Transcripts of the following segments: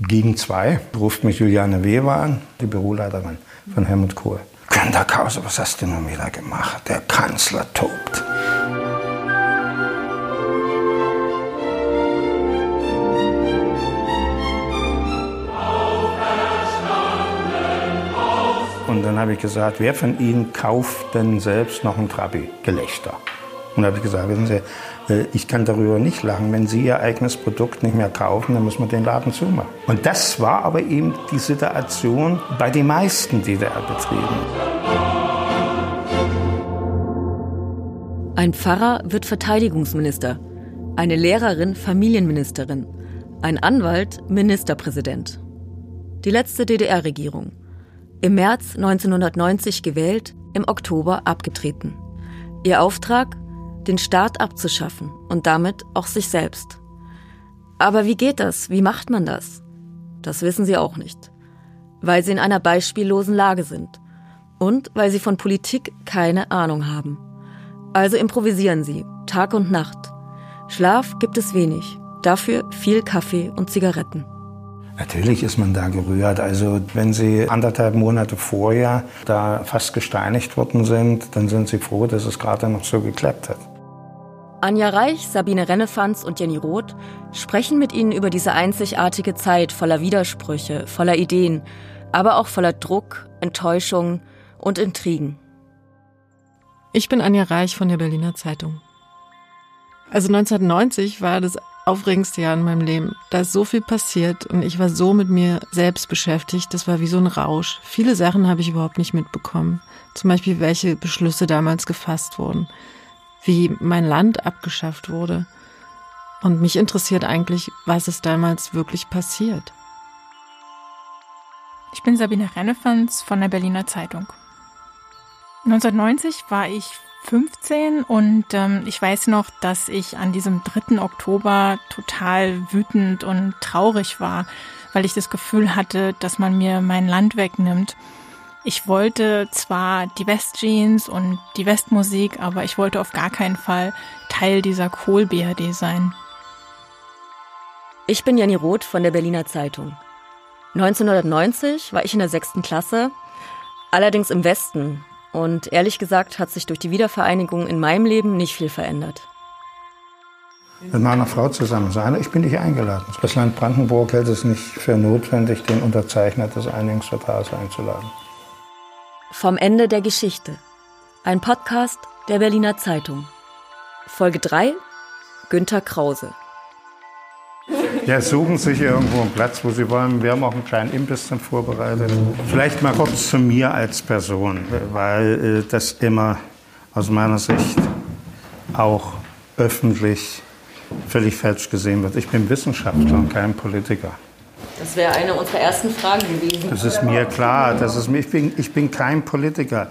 Gegen zwei ruft mich Juliane Weber an, die Büroleiterin von Helmut Kohl. Günter Krause, was hast du nun wieder gemacht? Der Kanzler tobt. Und dann habe ich gesagt, wer von Ihnen kauft denn selbst noch ein Trabi? Gelächter. Und da habe ich gesagt, wissen Sie, äh, ich kann darüber nicht lachen. Wenn Sie Ihr eigenes Produkt nicht mehr kaufen, dann müssen wir den Laden zumachen. Und das war aber eben die Situation bei den meisten DDR-Betrieben. Ein Pfarrer wird Verteidigungsminister, eine Lehrerin Familienministerin, ein Anwalt Ministerpräsident. Die letzte DDR-Regierung. Im März 1990 gewählt, im Oktober abgetreten. Ihr Auftrag? Den Staat abzuschaffen und damit auch sich selbst. Aber wie geht das? Wie macht man das? Das wissen sie auch nicht. Weil sie in einer beispiellosen Lage sind. Und weil sie von Politik keine Ahnung haben. Also improvisieren sie, Tag und Nacht. Schlaf gibt es wenig, dafür viel Kaffee und Zigaretten. Natürlich ist man da gerührt. Also wenn Sie anderthalb Monate vorher da fast gesteinigt worden sind, dann sind Sie froh, dass es gerade noch so geklappt hat. Anja Reich, Sabine Rennefanz und Jenny Roth sprechen mit Ihnen über diese einzigartige Zeit voller Widersprüche, voller Ideen, aber auch voller Druck, Enttäuschung und Intrigen. Ich bin Anja Reich von der Berliner Zeitung. Also 1990 war das aufregendste Jahr in meinem Leben. Da ist so viel passiert und ich war so mit mir selbst beschäftigt. Das war wie so ein Rausch. Viele Sachen habe ich überhaupt nicht mitbekommen. Zum Beispiel, welche Beschlüsse damals gefasst wurden, wie mein Land abgeschafft wurde. Und mich interessiert eigentlich, was ist damals wirklich passiert. Ich bin Sabine Rennefans von der Berliner Zeitung. 1990 war ich 15 und ähm, ich weiß noch, dass ich an diesem 3. Oktober total wütend und traurig war, weil ich das Gefühl hatte, dass man mir mein Land wegnimmt. Ich wollte zwar die Westjeans und die Westmusik, aber ich wollte auf gar keinen Fall Teil dieser Kohl-BRD sein. Ich bin Jenny Roth von der Berliner Zeitung. 1990 war ich in der sechsten Klasse, allerdings im Westen, und ehrlich gesagt hat sich durch die Wiedervereinigung in meinem Leben nicht viel verändert. Mit meiner Frau zusammen sein. Ich bin nicht eingeladen. Das Land Brandenburg hält es nicht für notwendig, den Unterzeichner des Einigungsvertrags einzuladen. Vom Ende der Geschichte. Ein Podcast der Berliner Zeitung. Folge 3. Günter Krause. Ja, suchen sich irgendwo einen Platz, wo Sie wollen. Wir haben auch einen kleinen Imbiss dann vorbereitet. Vielleicht mal kurz zu mir als Person, weil äh, das immer aus meiner Sicht auch öffentlich völlig falsch gesehen wird. Ich bin Wissenschaftler und kein Politiker. Das wäre eine unserer ersten Fragen gewesen. Das ist mir klar. Das ist mir, ich, bin, ich bin kein Politiker.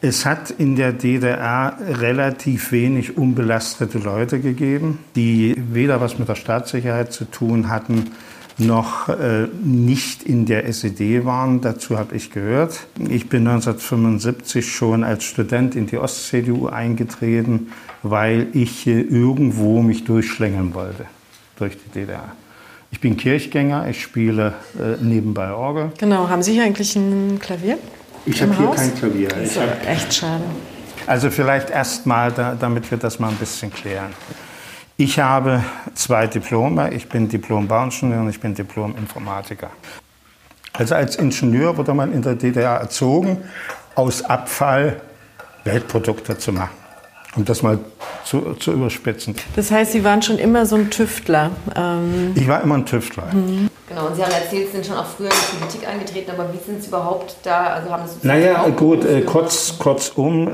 Es hat in der DDR relativ wenig unbelastete Leute gegeben, die weder was mit der Staatssicherheit zu tun hatten, noch äh, nicht in der SED waren. Dazu habe ich gehört. Ich bin 1975 schon als Student in die Ost-CDU eingetreten, weil ich äh, irgendwo mich durchschlängeln wollte durch die DDR. Ich bin Kirchgänger, ich spiele äh, nebenbei Orgel. Genau, haben Sie eigentlich ein Klavier? Ich habe hier kein Klavier. Das ist echt schade. Also vielleicht erstmal, da, damit wir das mal ein bisschen klären. Ich habe zwei Diplome. Ich bin Diplom-Bauingenieur und ich bin Diplom-Informatiker. Also als Ingenieur wurde man in der DDR erzogen, aus Abfall Weltprodukte zu machen. Um das mal zu, zu überspitzen. Das heißt, Sie waren schon immer so ein Tüftler? Ähm ich war immer ein Tüftler. Mhm. Genau, und Sie haben erzählt, Sie sind schon auch früher in die Politik eingetreten, aber wie sind Sie überhaupt da? Also haben Sie naja, gut, äh, kurz, kurzum,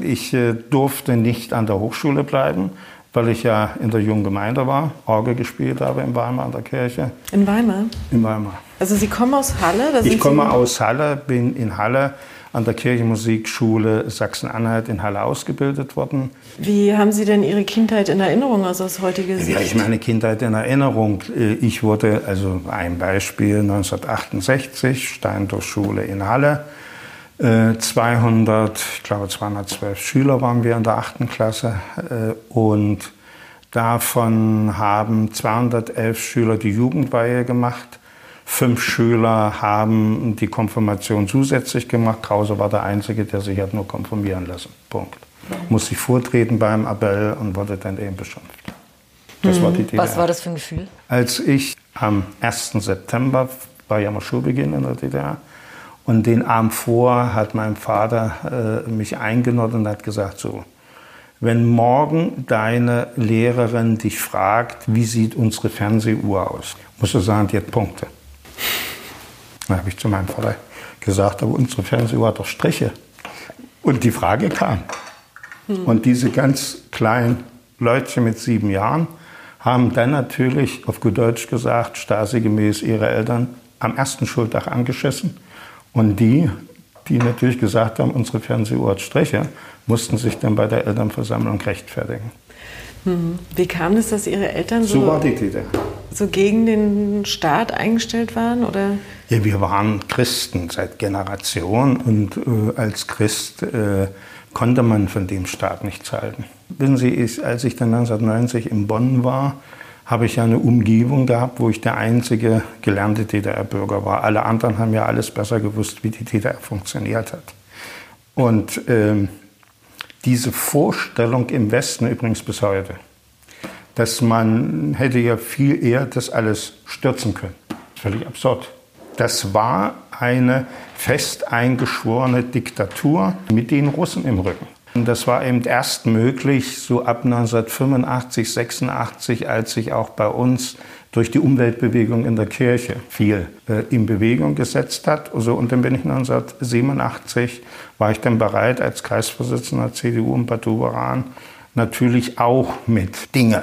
äh, ich äh, durfte nicht an der Hochschule bleiben, weil ich ja in der jungen Gemeinde war, Orgel gespielt habe in Weimar an der Kirche. In Weimar? In Weimar. Also Sie kommen aus Halle? ich komme Sie aus Halle, bin in Halle an der Kirchenmusikschule Sachsen-Anhalt in Halle ausgebildet worden. Wie haben Sie denn Ihre Kindheit in Erinnerung, also aus heutiger Sicht? Ja, ich meine Kindheit in Erinnerung. Ich wurde, also ein Beispiel, 1968, Steindorf-Schule in Halle. 200, ich glaube 212 Schüler waren wir in der achten Klasse äh, und davon haben 211 Schüler die Jugendweihe gemacht Fünf Schüler haben die Konfirmation zusätzlich gemacht. Krause war der Einzige, der sich hat nur konfirmieren lassen. Punkt. Muss sich vortreten beim Appell und wurde dann eben beschimpft. Das war die DDR. Was war das für ein Gefühl? Als ich am 1. September war ja mal Schulbeginn in der DDR. Und den Abend vor hat mein Vater äh, mich eingeladen und hat gesagt, so, wenn morgen deine Lehrerin dich fragt, wie sieht unsere Fernsehuhr aus, musst du sagen, die hat Punkte. Dann habe ich zu meinem Vater gesagt, aber unsere Fernsehuhr hat doch Striche. Und die Frage kam. Hm. Und diese ganz kleinen Leutchen mit sieben Jahren haben dann natürlich, auf gut Deutsch gesagt, Stasi-gemäß ihre Eltern am ersten Schultag angeschissen. Und die, die natürlich gesagt haben, unsere Fernsehuhr hat Striche, mussten sich dann bei der Elternversammlung rechtfertigen. Hm. Wie kam es, dass Ihre Eltern so, so, war die DDR. So gegen den Staat eingestellt waren? Oder? Ja, wir waren Christen seit Generationen und äh, als Christ äh, konnte man von dem Staat nichts halten. Wissen Sie, ich, als ich dann 1990 in Bonn war, habe ich ja eine Umgebung gehabt, wo ich der einzige gelernte DDR-Bürger war. Alle anderen haben ja alles besser gewusst, wie die DDR funktioniert hat. Und ähm, diese Vorstellung im Westen übrigens bis heute, dass man hätte ja viel eher das alles stürzen können. Völlig absurd. Das war eine fest eingeschworene Diktatur mit den Russen im Rücken. Und das war eben erst möglich so ab 1985, 86, als sich auch bei uns durch die Umweltbewegung in der Kirche viel äh, in Bewegung gesetzt hat. Also, und dann bin ich 1987, war ich dann bereit, als Kreisvorsitzender CDU in Bad Doberan natürlich auch mit Dinge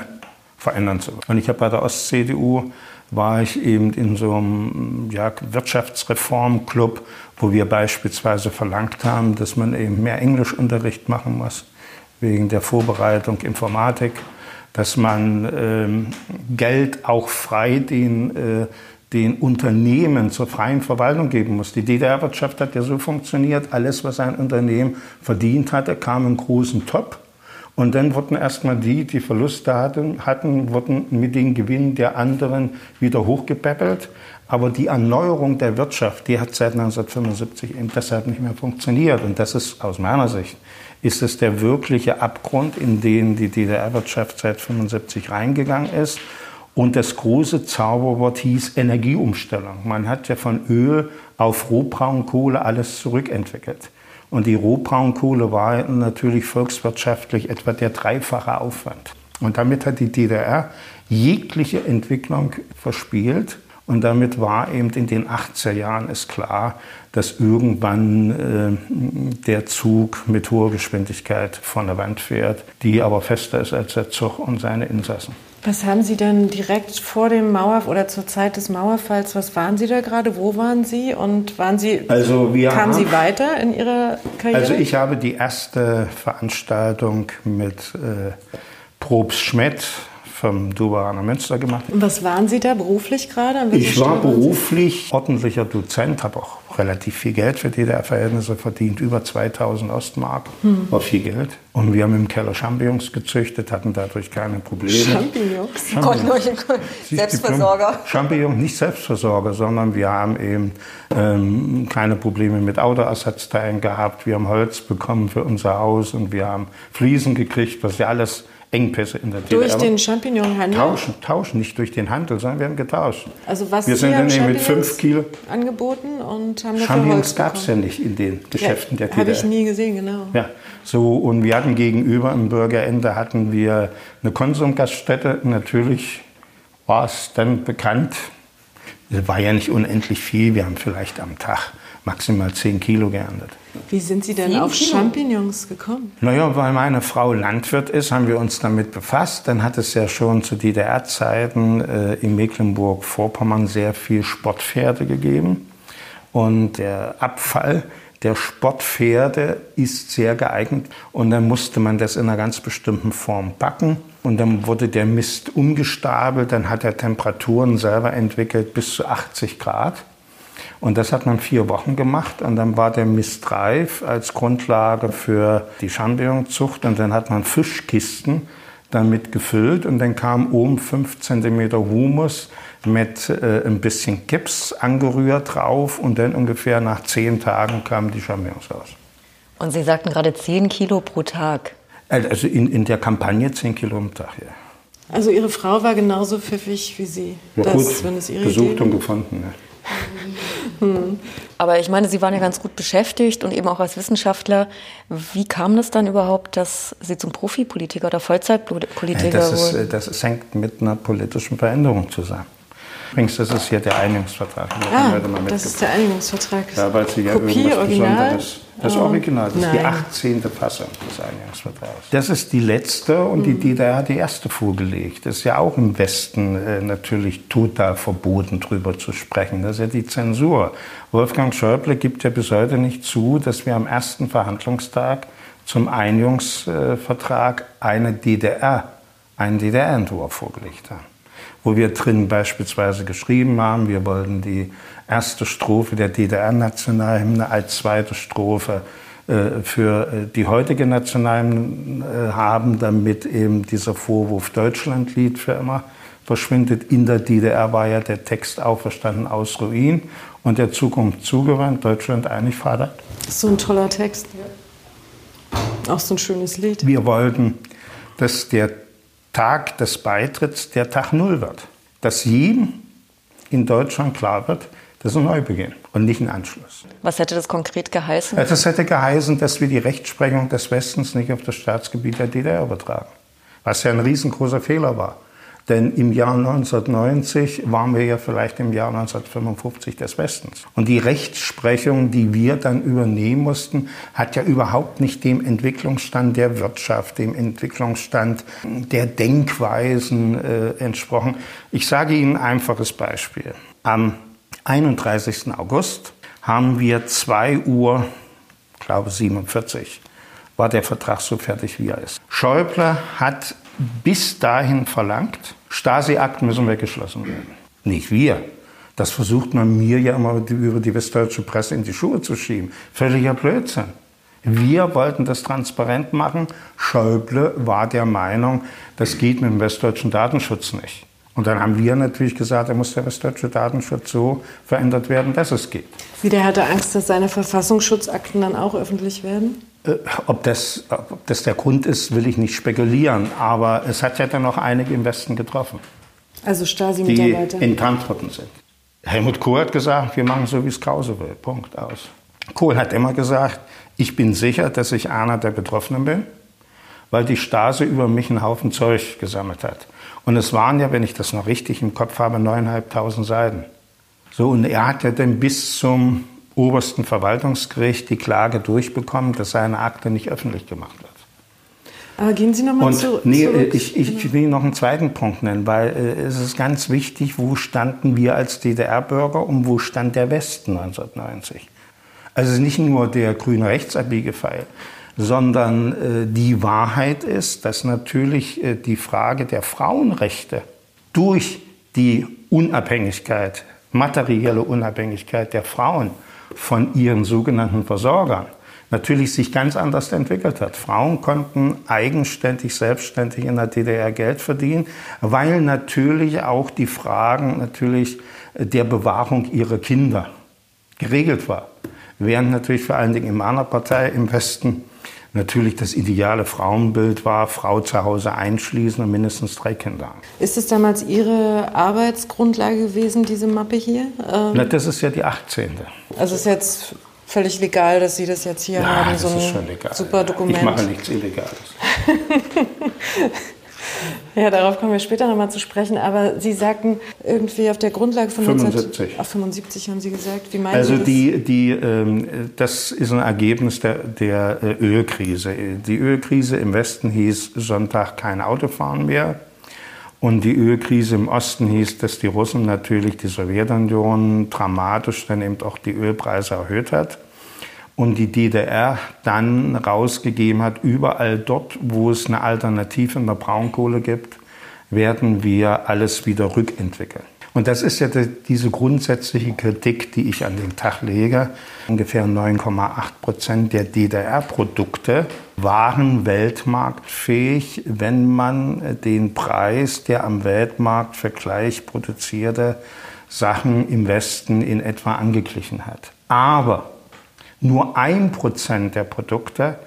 verändern zu wollen. Und ich habe bei der Ost-CDU war ich eben in so einem ja, Wirtschaftsreformclub, wo wir beispielsweise verlangt haben, dass man eben mehr Englischunterricht machen muss, wegen der Vorbereitung Informatik, dass man ähm, Geld auch frei den, äh, den Unternehmen zur freien Verwaltung geben muss. Die DDR-Wirtschaft hat ja so funktioniert, alles, was ein Unternehmen verdient hatte, kam im großen Top und dann wurden erstmal die, die Verluste hatten, hatten, wurden mit den Gewinnen der anderen wieder hochgepäppelt. Aber die Erneuerung der Wirtschaft, die hat seit 1975 eben deshalb nicht mehr funktioniert. Und das ist aus meiner Sicht, ist es der wirkliche Abgrund, in den die DDR-Wirtschaft seit 1975 reingegangen ist. Und das große Zauberwort hieß Energieumstellung. Man hat ja von Öl auf Rohbraunkohle alles zurückentwickelt. Und die Rohbraunkohle war natürlich volkswirtschaftlich etwa der dreifache Aufwand. Und damit hat die DDR jegliche Entwicklung verspielt. Und damit war eben in den 80er Jahren ist klar, dass irgendwann äh, der Zug mit hoher Geschwindigkeit von der Wand fährt, die aber fester ist als der Zug und seine Insassen. Was haben Sie denn direkt vor dem Mauer oder zur Zeit des Mauerfalls, was waren Sie da gerade? Wo waren Sie? Und waren Sie, also wir kamen haben, Sie weiter in Ihrer Karriere? Also ich habe die erste Veranstaltung mit äh, Probst Schmidt vom Duberaner Münster gemacht. Und was waren Sie da beruflich gerade? Ich war beruflich ordentlicher Dozent, habe auch relativ viel Geld für DDR-Verhältnisse verdient, über 2000 Ostmark, hm. war viel Geld. Und wir haben im Keller Champignons gezüchtet, hatten dadurch keine Probleme. Champignons? Champignons. Selbstversorger. Champignons, nicht Selbstversorger, sondern wir haben eben ähm, keine Probleme mit Autoersatzteilen gehabt. Wir haben Holz bekommen für unser Haus und wir haben Fliesen gekriegt, was ja alles Engpässe in der DDR. Durch den Champignonhandel? Tauschen, tauschen, nicht durch den Handel, sondern wir haben getauscht. Also was wir sind dann eben mit fünf Kilo angeboten und haben Champignons gab es ja nicht in den Geschäften ja, der DDR. Habe ich nie gesehen, genau. Ja, so und wir hatten gegenüber im Bürgerende hatten wir eine Konsumgaststätte. Natürlich war es dann bekannt. Es war ja nicht unendlich viel. Wir haben vielleicht am Tag maximal 10 Kilo geerntet. Wie sind Sie denn auf Kilo? Champignons gekommen? Naja, weil meine Frau Landwirt ist, haben wir uns damit befasst. Dann hat es ja schon zu DDR-Zeiten äh, in Mecklenburg-Vorpommern sehr viel Sportpferde gegeben. Und der Abfall der Sportpferde ist sehr geeignet. Und dann musste man das in einer ganz bestimmten Form backen. Und dann wurde der Mist umgestapelt. Dann hat er Temperaturen selber entwickelt bis zu 80 Grad. Und das hat man vier Wochen gemacht und dann war der Mist reif als Grundlage für die Champignonzucht und dann hat man Fischkisten damit gefüllt und dann kam oben fünf Zentimeter Humus mit äh, ein bisschen Gips angerührt drauf und dann ungefähr nach zehn Tagen kam die Charmeurs raus. Und Sie sagten gerade 10 Kilo pro Tag. Also in, in der Kampagne 10 Kilo am Tag, ja. Also Ihre Frau war genauso pfiffig wie Sie. Ja, das, gut, wenn es ihre gesucht Idee und gefunden. Ja. Aber ich meine, Sie waren ja ganz gut beschäftigt und eben auch als Wissenschaftler. Wie kam das dann überhaupt, dass Sie zum Profipolitiker oder Vollzeitpolitiker Das, ist, wurden? das hängt mit einer politischen Veränderung zusammen. Übrigens, das ist hier der Einigungsvertrag. Ah, das ist der Einigungsvertrag. Ja, weil Sie ja Kopie, irgendwas Original? Besonderes. Das Oh, Original, das ist die nein. 18. Fassung des Einigungsvertrags. Das ist die letzte und die DDR hat die erste vorgelegt. Das ist ja auch im Westen äh, natürlich total verboten, drüber zu sprechen. Das ist ja die Zensur. Wolfgang Schäuble gibt ja bis heute nicht zu, dass wir am ersten Verhandlungstag zum Einigungsvertrag eine DDR, einen DDR-Entwurf vorgelegt haben wo wir drin beispielsweise geschrieben haben, wir wollten die erste Strophe der DDR-Nationalhymne als zweite Strophe äh, für äh, die heutige Nationalhymne äh, haben, damit eben dieser Vorwurf Deutschlandlied für immer verschwindet. In der DDR war ja der Text auferstanden aus Ruin und der Zukunft zugewandt, Deutschland einig. Das ist so ein toller Text. Auch so ein schönes Lied. Wir wollten, dass der Tag des Beitritts der Tag Null wird. Dass jedem in Deutschland klar wird, das ist ein Neubeginn und nicht ein Anschluss. Was hätte das konkret geheißen? Das hätte geheißen, dass wir die Rechtsprechung des Westens nicht auf das Staatsgebiet der DDR übertragen. Was ja ein riesengroßer Fehler war. Denn im Jahr 1990 waren wir ja vielleicht im Jahr 1955 des Westens. Und die Rechtsprechung, die wir dann übernehmen mussten, hat ja überhaupt nicht dem Entwicklungsstand der Wirtschaft, dem Entwicklungsstand der Denkweisen äh, entsprochen. Ich sage Ihnen ein einfaches Beispiel. Am 31. August haben wir 2 Uhr, glaube 47, war der Vertrag so fertig, wie er ist. Schäuble hat bis dahin verlangt, Stasi-Akten müssen weggeschlossen werden. Nicht wir. Das versucht man mir ja immer über die westdeutsche Presse in die Schuhe zu schieben. Völliger Blödsinn. Wir wollten das transparent machen. Schäuble war der Meinung, das geht mit dem westdeutschen Datenschutz nicht. Und dann haben wir natürlich gesagt, da muss der westdeutsche Datenschutz so verändert werden, dass es geht. Wie der hatte Angst, dass seine Verfassungsschutzakten dann auch öffentlich werden? Äh, Ob das, ob das der Grund ist, will ich nicht spekulieren. Aber es hat ja dann noch einige im Westen getroffen, Also die Stasi-Mitarbeiter. in Antworten sind. Helmut Kohl hat gesagt, wir machen so, wie es Krause will. Punkt aus. Kohl hat immer gesagt, ich bin sicher, dass ich einer der Betroffenen bin, weil die Stasi über mich einen Haufen Zeug gesammelt hat. Und es waren ja, wenn ich das noch richtig im Kopf habe, neuneinhalbtausend Seiten. So, und er hat ja dann bis zum obersten Verwaltungsgericht die Klage durchbekommen, dass seine Akte nicht öffentlich gemacht wird. Aber gehen Sie nochmal zu, nee, zurück. Genau. ich, ich will noch einen zweiten Punkt nennen, weil äh, es ist ganz wichtig, wo standen wir als DDR-Bürger und wo stand der Westen 1990. Also nicht nur der grüne rechtsabbiege Fall, sondern äh, die Wahrheit ist, dass natürlich äh, die Frage der Frauenrechte durch die Unabhängigkeit, materielle Unabhängigkeit der Frauen von ihren sogenannten Versorgern natürlich sich ganz anders entwickelt hat. Frauen konnten eigenständig, selbstständig in der DDR Geld verdienen, weil natürlich auch die Fragen natürlich der Bewahrung ihrer Kinder geregelt war. Während natürlich vor allen Dingen in meiner Partei im Westen natürlich das ideale Frauenbild war, Frau zu Hause einschließen und mindestens drei Kinder. Ist es damals Ihre Arbeitsgrundlage gewesen, diese Mappe hier? Ähm, Na, das ist ja die 18. also ist jetzt völlig legal, dass Sie das jetzt hier Ja, haben, das so ein ist schon legal. super Dokument. Ich mache nichts Illegales. Ja, darauf kommen wir später nochmal zu sprechen. Aber Sie sagten irgendwie auf der Grundlage von 75. 19, Ach, 75 haben Sie gesagt. Wie meinen Also Sie das? die, die, ähm, das ist ein Ergebnis der, der äh, Ölkrise. Die Ölkrise im Westen hieß Sonntag kein Autofahren mehr. Und die Ölkrise im Osten hieß, dass die Russen natürlich die Sowjetunion dramatisch dann eben auch die Ölpreise erhöht hat. Und die DDR dann rausgegeben hat, überall dort, wo es eine Alternative in der Braunkohle gibt, werden wir alles wieder rückentwickeln. Und das ist ja diese grundsätzliche Kritik, die ich an den Tag lege. Ungefähr 9,8 Prozent der DDR-Produkte waren weltmarktfähig, wenn man den Preis der am Weltmarkt für gleich produzierte Sachen im Westen in etwa angeglichen hat. Aber nur ein Prozent der Produkte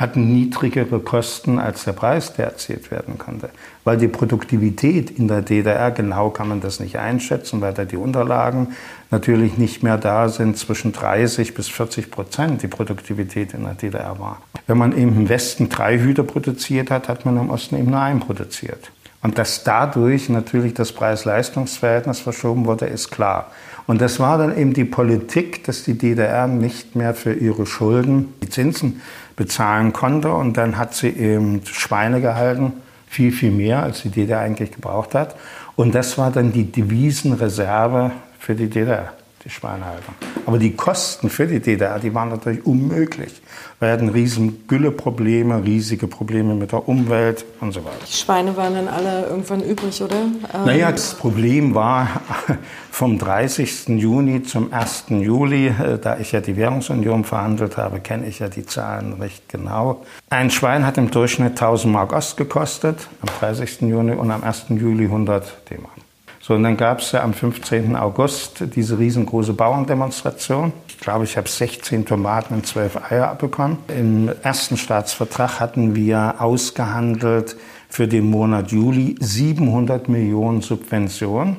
hatten niedrigere Kosten als der Preis, der erzielt werden konnte. Weil die Produktivität in der DDR, genau kann man das nicht einschätzen, weil da die Unterlagen natürlich nicht mehr da sind, zwischen 30 bis 40 Prozent die Produktivität in der DDR war. Wenn man im Westen drei Hüter produziert hat, hat man im Osten eben nur einen produziert. Und dass dadurch natürlich das Preis-Leistungs-Verhältnis verschoben wurde, ist klar. Und das war dann eben die Politik, dass die DDR nicht mehr für ihre Schulden die Zinsen bezahlen konnte. Und dann hat sie eben Schweine gehalten, viel, viel mehr, als die DDR eigentlich gebraucht hat. Und das war dann die Devisenreserve für die DDR die Schweinehaltung. Aber die Kosten für die DDR, die waren natürlich unmöglich. Wir hatten riesen Gülleprobleme, riesige Probleme mit der Umwelt und so weiter. Die Schweine waren dann alle irgendwann übrig, oder? Ähm naja, das Problem war vom 30. Juni zum 1. Juli, äh, da ich ja die Währungsunion verhandelt habe, kenne ich ja die Zahlen recht genau. Ein Schwein hat im Durchschnitt 1000 Mark Ost gekostet, am 30. Juni und am 1. Juli 100 D-Mark. So, und dann gab es ja am 15. August diese riesengroße Bauerndemonstration. Ich glaube, ich habe 16 Tomaten und 12 Eier abbekommen. Im ersten Staatsvertrag hatten wir ausgehandelt für den Monat Juli 700 Millionen Subventionen,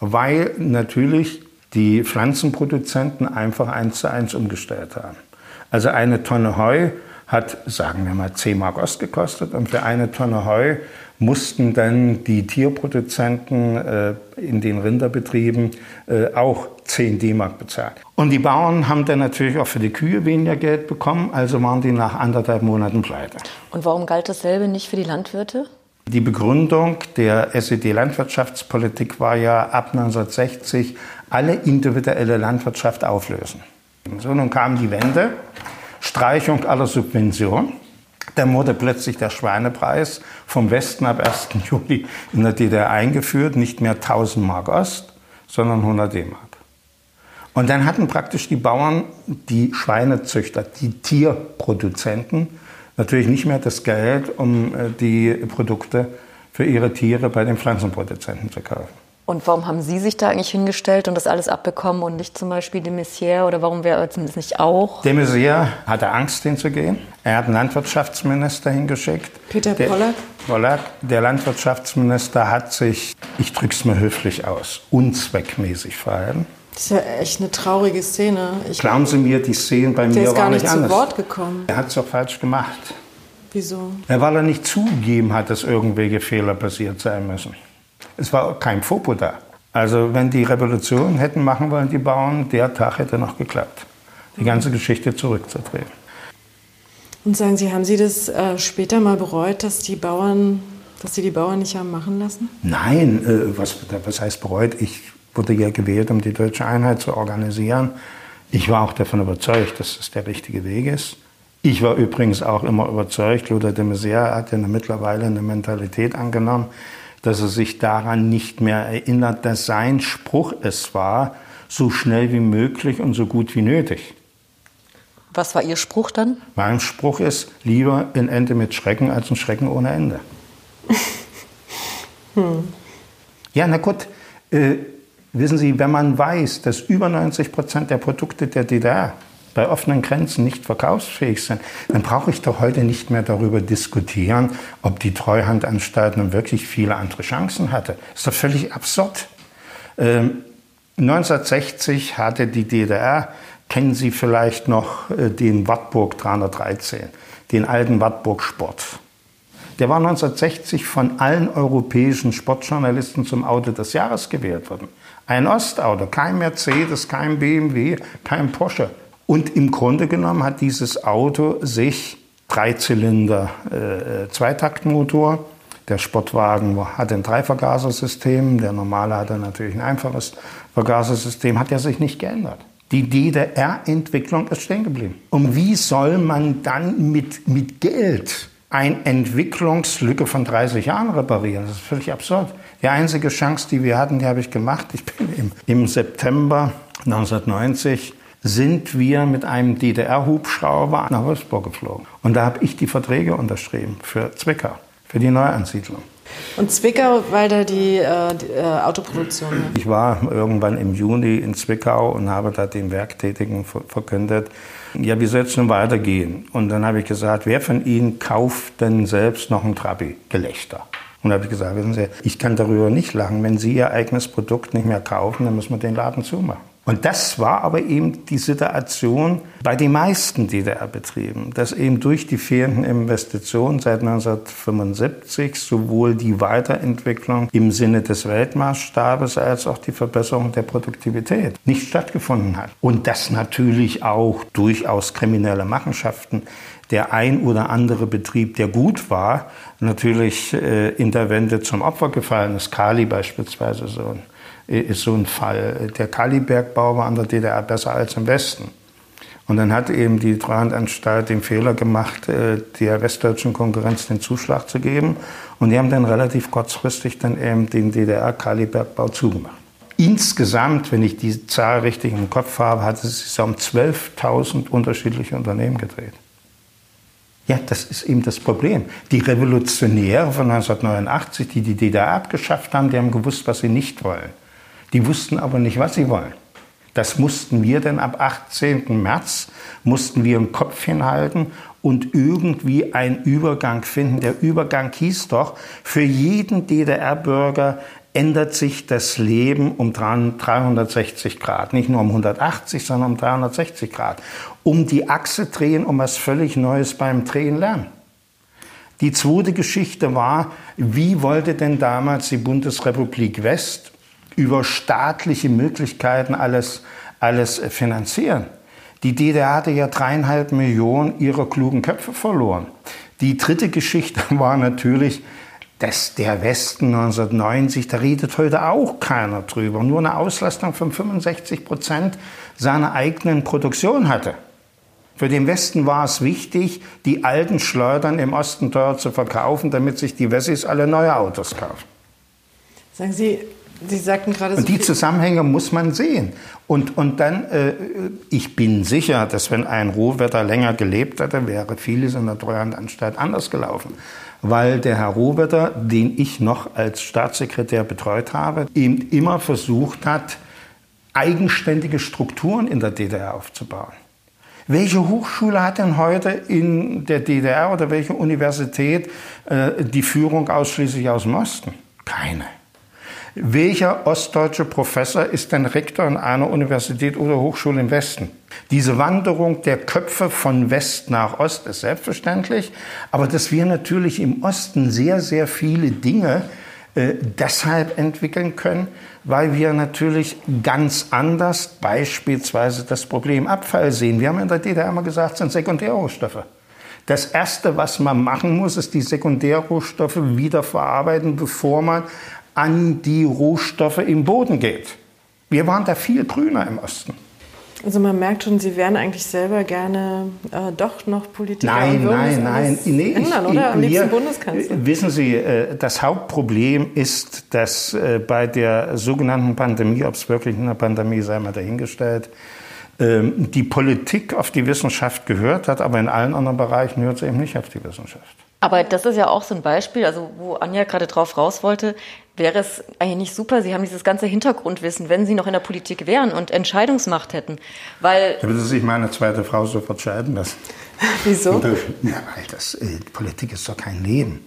weil natürlich die Pflanzenproduzenten einfach eins zu eins umgestellt haben. Also eine Tonne Heu hat, sagen wir mal, 10 Mark Ost gekostet und für eine Tonne Heu mussten dann die Tierproduzenten äh, in den Rinderbetrieben äh, auch 10 D-Mark bezahlen. Und die Bauern haben dann natürlich auch für die Kühe weniger Geld bekommen, also waren die nach anderthalb Monaten pleite. Und warum galt dasselbe nicht für die Landwirte? Die Begründung der SED-Landwirtschaftspolitik war ja ab 1960 alle individuelle Landwirtschaft auflösen. So, nun kam die Wende, Streichung aller Subventionen. Dann wurde plötzlich der Schweinepreis vom Westen ab 1. Juli in der DDR eingeführt, nicht mehr 1000 Mark Ost, sondern 100 D-Mark. Und dann hatten praktisch die Bauern, die Schweinezüchter, die Tierproduzenten natürlich nicht mehr das Geld, um äh, die Produkte für ihre Tiere bei den Pflanzenproduzenten zu kaufen. Und warum haben Sie sich da eigentlich hingestellt und das alles abbekommen und nicht zum Beispiel de Maizière oder warum wäre zumindest nicht auch? De Maizière hatte Angst hinzugehen. Er hat einen Landwirtschaftsminister hingeschickt. Peter der, Pollack? Pollack. Der Landwirtschaftsminister hat sich, ich drücke es mal höflich aus, unzweckmäßig verhalten. Das ist ja echt eine traurige Szene. Ich Glauben Sie mir, die Szenen bei mir waren nicht anders. Der ist gar nicht zu Wort gekommen. Er hat es doch falsch gemacht. Wieso? Ja, weil er nicht zugegeben hat, dass irgendwelche Fehler passiert sein müssen. Es war kein Fopo da. Also wenn die Revolution hätten machen wollen, die Bauern, der Tag hätte noch geklappt, die ganze Geschichte zurückzudrehen. Und sagen Sie, haben Sie das äh, später mal bereut, dass die Bauern, dass Sie die Bauern nicht haben machen lassen? Nein, äh, was, was heißt bereut? Ich wurde ja gewählt, um die deutsche Einheit zu organisieren. Ich war auch davon überzeugt, dass das der richtige Weg ist. Ich war übrigens auch immer überzeugt, Lothar de Maizière hat ja mittlerweile eine Mentalität angenommen, dass er sich daran nicht mehr erinnert, dass sein Spruch es war, so schnell wie möglich und so gut wie nötig. Was war Ihr Spruch dann? Mein Spruch ist, lieber ein Ende mit Schrecken als ein Schrecken ohne Ende. hm. Ja, na gut, äh, wissen Sie, wenn man weiß, dass über 90 Prozent der Produkte der DDR bei offenen Grenzen nicht verkaufsfähig sind, dann brauche ich doch heute nicht mehr darüber diskutieren, ob die Treuhandanstalt nun wirklich viele andere Chancen hatte. Das ist doch völlig absurd. Ähm, 1960 hatte die DDR, kennen Sie vielleicht noch äh, den Wartburg 313, den alten Wartburg Sport. Der war 1960 von allen europäischen Sportjournalisten zum Auto des Jahres gewählt worden. Ein Ostauto, kein Mercedes, kein BMW, kein Porsche. Und im Grunde genommen hat dieses Auto sich Dreizylinder äh, Zweitaktmotor. Der Sportwagen hat ein Dreivergasersystem, der normale hatte natürlich ein einfaches Vergasersystem, hat ja sich nicht geändert. Die DDR-Entwicklung ist stehen geblieben. Und wie soll man dann mit, mit Geld eine Entwicklungslücke von 30 Jahren reparieren. Das ist völlig absurd. Die einzige Chance, die wir hatten, die habe ich gemacht. Ich bin im, im September 1990 sind wir mit einem DDR-Hubschrauber nach Wolfsburg geflogen. Und da habe ich die Verträge unterschrieben für Zwickau, für die Neuansiedlung. Und Zwickau, weil da die, äh, die äh, Autoproduktion. Ne? Ich war irgendwann im Juni in Zwickau und habe da den Werktätigen verkündet, ja, wie soll es nun weitergehen? Und dann habe ich gesagt, wer von Ihnen kauft denn selbst noch ein Trabi? Gelächter. Und da habe ich gesagt, wissen Sie, ich kann darüber nicht lachen. Wenn Sie Ihr eigenes Produkt nicht mehr kaufen, dann müssen wir den Laden zumachen. Und das war aber eben die Situation bei den meisten DDR-Betrieben, dass eben durch die fehlenden Investitionen seit 1975 sowohl die Weiterentwicklung im Sinne des Weltmaßstabes als auch die Verbesserung der Produktivität nicht stattgefunden hat. Und dass natürlich auch durchaus kriminelle Machenschaften der ein oder andere Betrieb, der gut war, natürlich äh, in der Wende zum Opfer gefallen ist. Kali beispielsweise so ein ist so ein Fall. Der Kalibergbau war an der DDR besser als im Westen. Und dann hat eben die Treuhandanstalt den Fehler gemacht, äh, der westdeutschen Konkurrenz den Zuschlag zu geben. Und die haben dann relativ kurzfristig dann eben den DDR-Kalibergbau zugemacht. Insgesamt, wenn ich die Zahl richtig im Kopf habe, hat es sich um 12.000 unterschiedliche Unternehmen gedreht. Ja, das ist eben das Problem. Die Revolutionäre von 1989, die die DDR abgeschafft haben, die haben gewusst, was sie nicht wollen. Die wussten aber nicht, was sie wollen. Das mussten wir denn ab 18. März, mussten wir im Kopf hinhalten und irgendwie einen Übergang finden. Der Übergang hieß doch, für jeden DDR-Bürger ändert sich das Leben um 360 Grad. Nicht nur um 180, sondern um 360 Grad. Um die Achse drehen, um was völlig Neues beim Drehen lernen. Die zweite Geschichte war, wie wollte denn damals die Bundesrepublik West über staatliche Möglichkeiten alles, alles finanzieren. Die DDR hatte ja dreieinhalb Millionen ihrer klugen Köpfe verloren. Die dritte Geschichte war natürlich, dass der Westen 1990, da redet heute auch keiner drüber, nur eine Auslastung von 65 Prozent seiner eigenen Produktion hatte. Für den Westen war es wichtig, die alten Schleudern im Osten teuer zu verkaufen, damit sich die Wessis alle neue Autos kaufen. Sagen Sie, Sie sagten gerade so Und die Zusammenhänge muss man sehen. Und, und dann, äh, ich bin sicher, dass wenn ein Rohwetter länger gelebt hätte, wäre vieles in der Treuhandanstalt anders gelaufen. Weil der Herr Rohwetter, den ich noch als Staatssekretär betreut habe, eben immer versucht hat, eigenständige Strukturen in der DDR aufzubauen. Welche Hochschule hat denn heute in der DDR oder welche Universität äh, die Führung ausschließlich aus dem Osten? Keine. Welcher ostdeutsche Professor ist denn Rektor in einer Universität oder Hochschule im Westen? Diese Wanderung der Köpfe von West nach Ost ist selbstverständlich, aber dass wir natürlich im Osten sehr, sehr viele Dinge äh, deshalb entwickeln können, weil wir natürlich ganz anders beispielsweise das Problem Abfall sehen. Wir haben in der DDR immer gesagt, es sind Sekundärrohstoffe. Das Erste, was man machen muss, ist die Sekundärrohstoffe wieder verarbeiten, bevor man an die Rohstoffe im Boden geht. Wir waren da viel grüner im Osten. Also man merkt schon, Sie wären eigentlich selber gerne äh, doch noch Politiker. Nein, nein, nein. Nee, ändern, ich, oder? Am liebsten Bundeskanzler. Wissen Sie, äh, das Hauptproblem ist, dass äh, bei der sogenannten Pandemie, ob es wirklich eine Pandemie sei, mal dahingestellt, ähm, die Politik auf die Wissenschaft gehört hat, aber in allen anderen Bereichen hört sie eben nicht auf die Wissenschaft. Aber das ist ja auch so ein Beispiel, also wo Anja gerade drauf raus wollte, wäre es eigentlich nicht super, Sie haben dieses ganze Hintergrundwissen, wenn Sie noch in der Politik wären und Entscheidungsmacht hätten. Weil da würde sich meine zweite Frau sofort scheiden lassen. Wieso? Ja, weil das, äh, Politik ist doch kein Leben.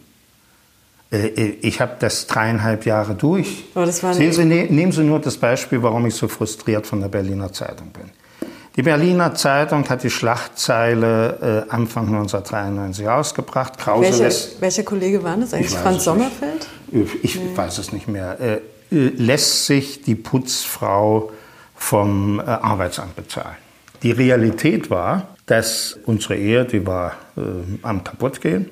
Äh, äh ich habe das dreieinhalb Jahre durch. Sehen Sie, ne, nehmen Sie nur das Beispiel, warum ich so frustriert von der Berliner Zeitung bin. Die Berliner Zeitung hat die Schlagzeile äh, Anfang 1993 ausgebracht. Krause Welche, welcher Kollege war das eigentlich? Franz Sommerfeld? Ich, nee. weiß es nicht mehr. Äh, lässt sich die Putzfrau vom äh, Arbeitsamt bezahlen? Die Realität war, dass unsere Ehe, die war äh, am kaputtgehen.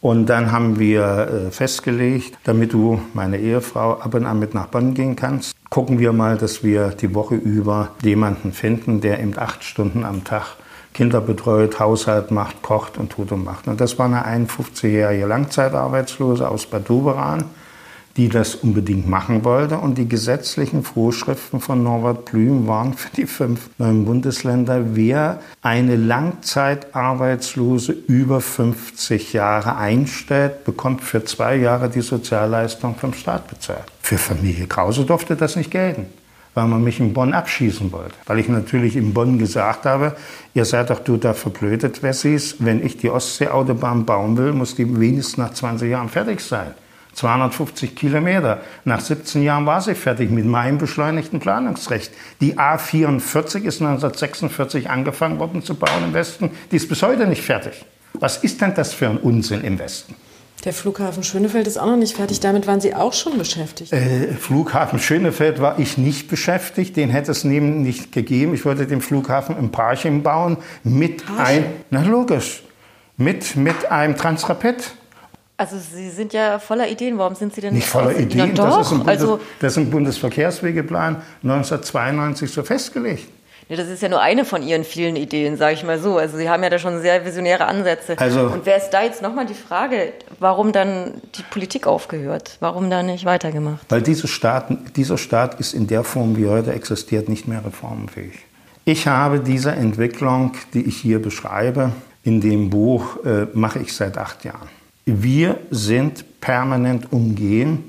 Und dann haben wir äh, festgelegt, damit du, meine Ehefrau, ab und an mit nach Bonn gehen kannst, gucken wir mal, dass wir die Woche über jemanden finden, der eben acht Stunden am Tag Kinder betreut, Haushalt macht, kocht und tut und macht. Und das war eine 51-jährige Langzeitarbeitslose aus Bad Doberan, die das unbedingt machen wollte. Und die gesetzlichen Vorschriften von Norbert Blüm waren für die fünf neuen Bundesländer, wer eine Langzeitarbeitslose über 50 Jahre einstellt, bekommt für zwei Jahre die Sozialleistung vom Staat bezahlt. Für Familie Krause durfte das nicht gelten weil man mich in Bonn abschießen wollte. Weil ich natürlich in Bonn gesagt habe, ihr seid doch du da verblödet, Wessis, wenn ich die Ostseeautobahn bauen will, muss die wenigstens nach 20 Jahren fertig sein. 250 Kilometer. Nach 17 Jahren war sie fertig mit meinem beschleunigten Planungsrecht. Die A44 ist 1946 angefangen worden zu bauen im Westen. Die ist bis heute nicht fertig. Was ist denn das für ein Unsinn im Westen? Der Flughafen Schönefeld ist auch noch nicht fertig. Damit waren Sie auch schon beschäftigt. Äh, Flughafen Schönefeld war ich nicht beschäftigt. Den hätte es neben nicht gegeben. Ich wollte den Flughafen im Parchim bauen mit Parchim? ein, na logisch, mit, mit einem Transrapid. Also Sie sind ja voller Ideen. Warum sind Sie denn nicht voller Ideen? Das ist, Bundes, also, das ist im Bundesverkehrswegeplan 1992 so festgelegt. Ja, das ist ja nur eine von Ihren vielen Ideen, sage ich mal so. Also Sie haben ja da schon sehr visionäre Ansätze. Also, Und wer ist da jetzt nochmal die Frage, warum dann die Politik aufgehört? Warum da nicht weitergemacht? Weil dieser Staat, dieser Staat ist in der Form, wie er heute existiert, nicht mehr reformenfähig. Ich habe diese Entwicklung, die ich hier beschreibe, in dem Buch äh, mache ich seit acht Jahren. Wir sind permanent umgeben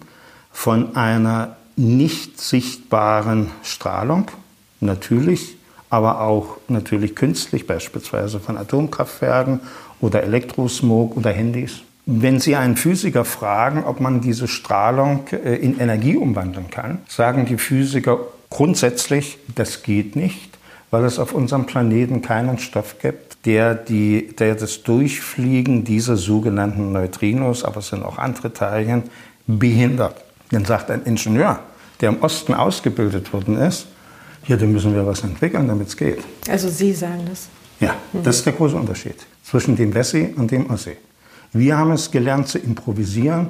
von einer nicht sichtbaren Strahlung, natürlich, aber auch natürlich künstlich, beispielsweise von Atomkraftwerken oder Elektrosmog oder Handys. Wenn Sie einen Physiker fragen, ob man diese Strahlung äh, in Energie umwandeln kann, sagen die Physiker grundsätzlich, das geht nicht, weil es auf unserem Planeten keinen Stoff gibt, der, die, der das Durchfliegen dieser sogenannten Neutrinos, aber es sind auch andere Teilchen, behindert. Dann sagt ein Ingenieur, der im Osten ausgebildet worden ist, hier, müssen wir was entwickeln, damit es geht. Also Sie sagen das? Ja, das ist der große Unterschied zwischen dem Wessi und dem Ossi. Wir haben es gelernt zu improvisieren,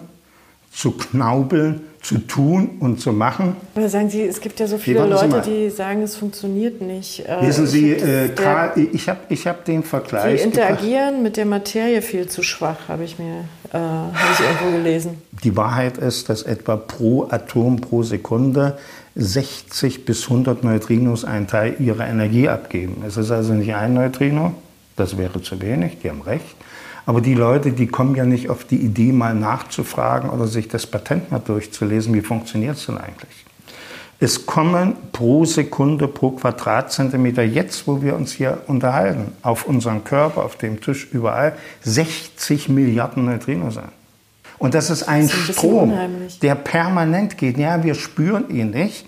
zu knaubeln, zu tun und zu machen. Aber sagen Sie, es gibt ja so viele Leute, die sagen, es funktioniert nicht. Äh, Wissen Sie, äh, Karl, ich habe ich hab den Vergleich. Sie interagieren gebracht. mit der Materie viel zu schwach, habe ich mir äh, hab ich irgendwo gelesen. Die Wahrheit ist, dass etwa pro Atom pro Sekunde 60 bis 100 Neutrinos einen Teil ihrer Energie abgeben. Es ist also nicht ein Neutrino, das wäre zu wenig, die haben recht. Aber die Leute, die kommen ja nicht auf die Idee, mal nachzufragen oder sich das Patent mal durchzulesen, wie funktioniert es denn eigentlich? Es kommen pro Sekunde, pro Quadratzentimeter, jetzt wo wir uns hier unterhalten, auf unseren Körper, auf dem Tisch, überall, 60 Milliarden Neutrinos an. Und das ist ein, das ist ein Strom, unheimlich. der permanent geht. Ja, wir spüren ihn nicht.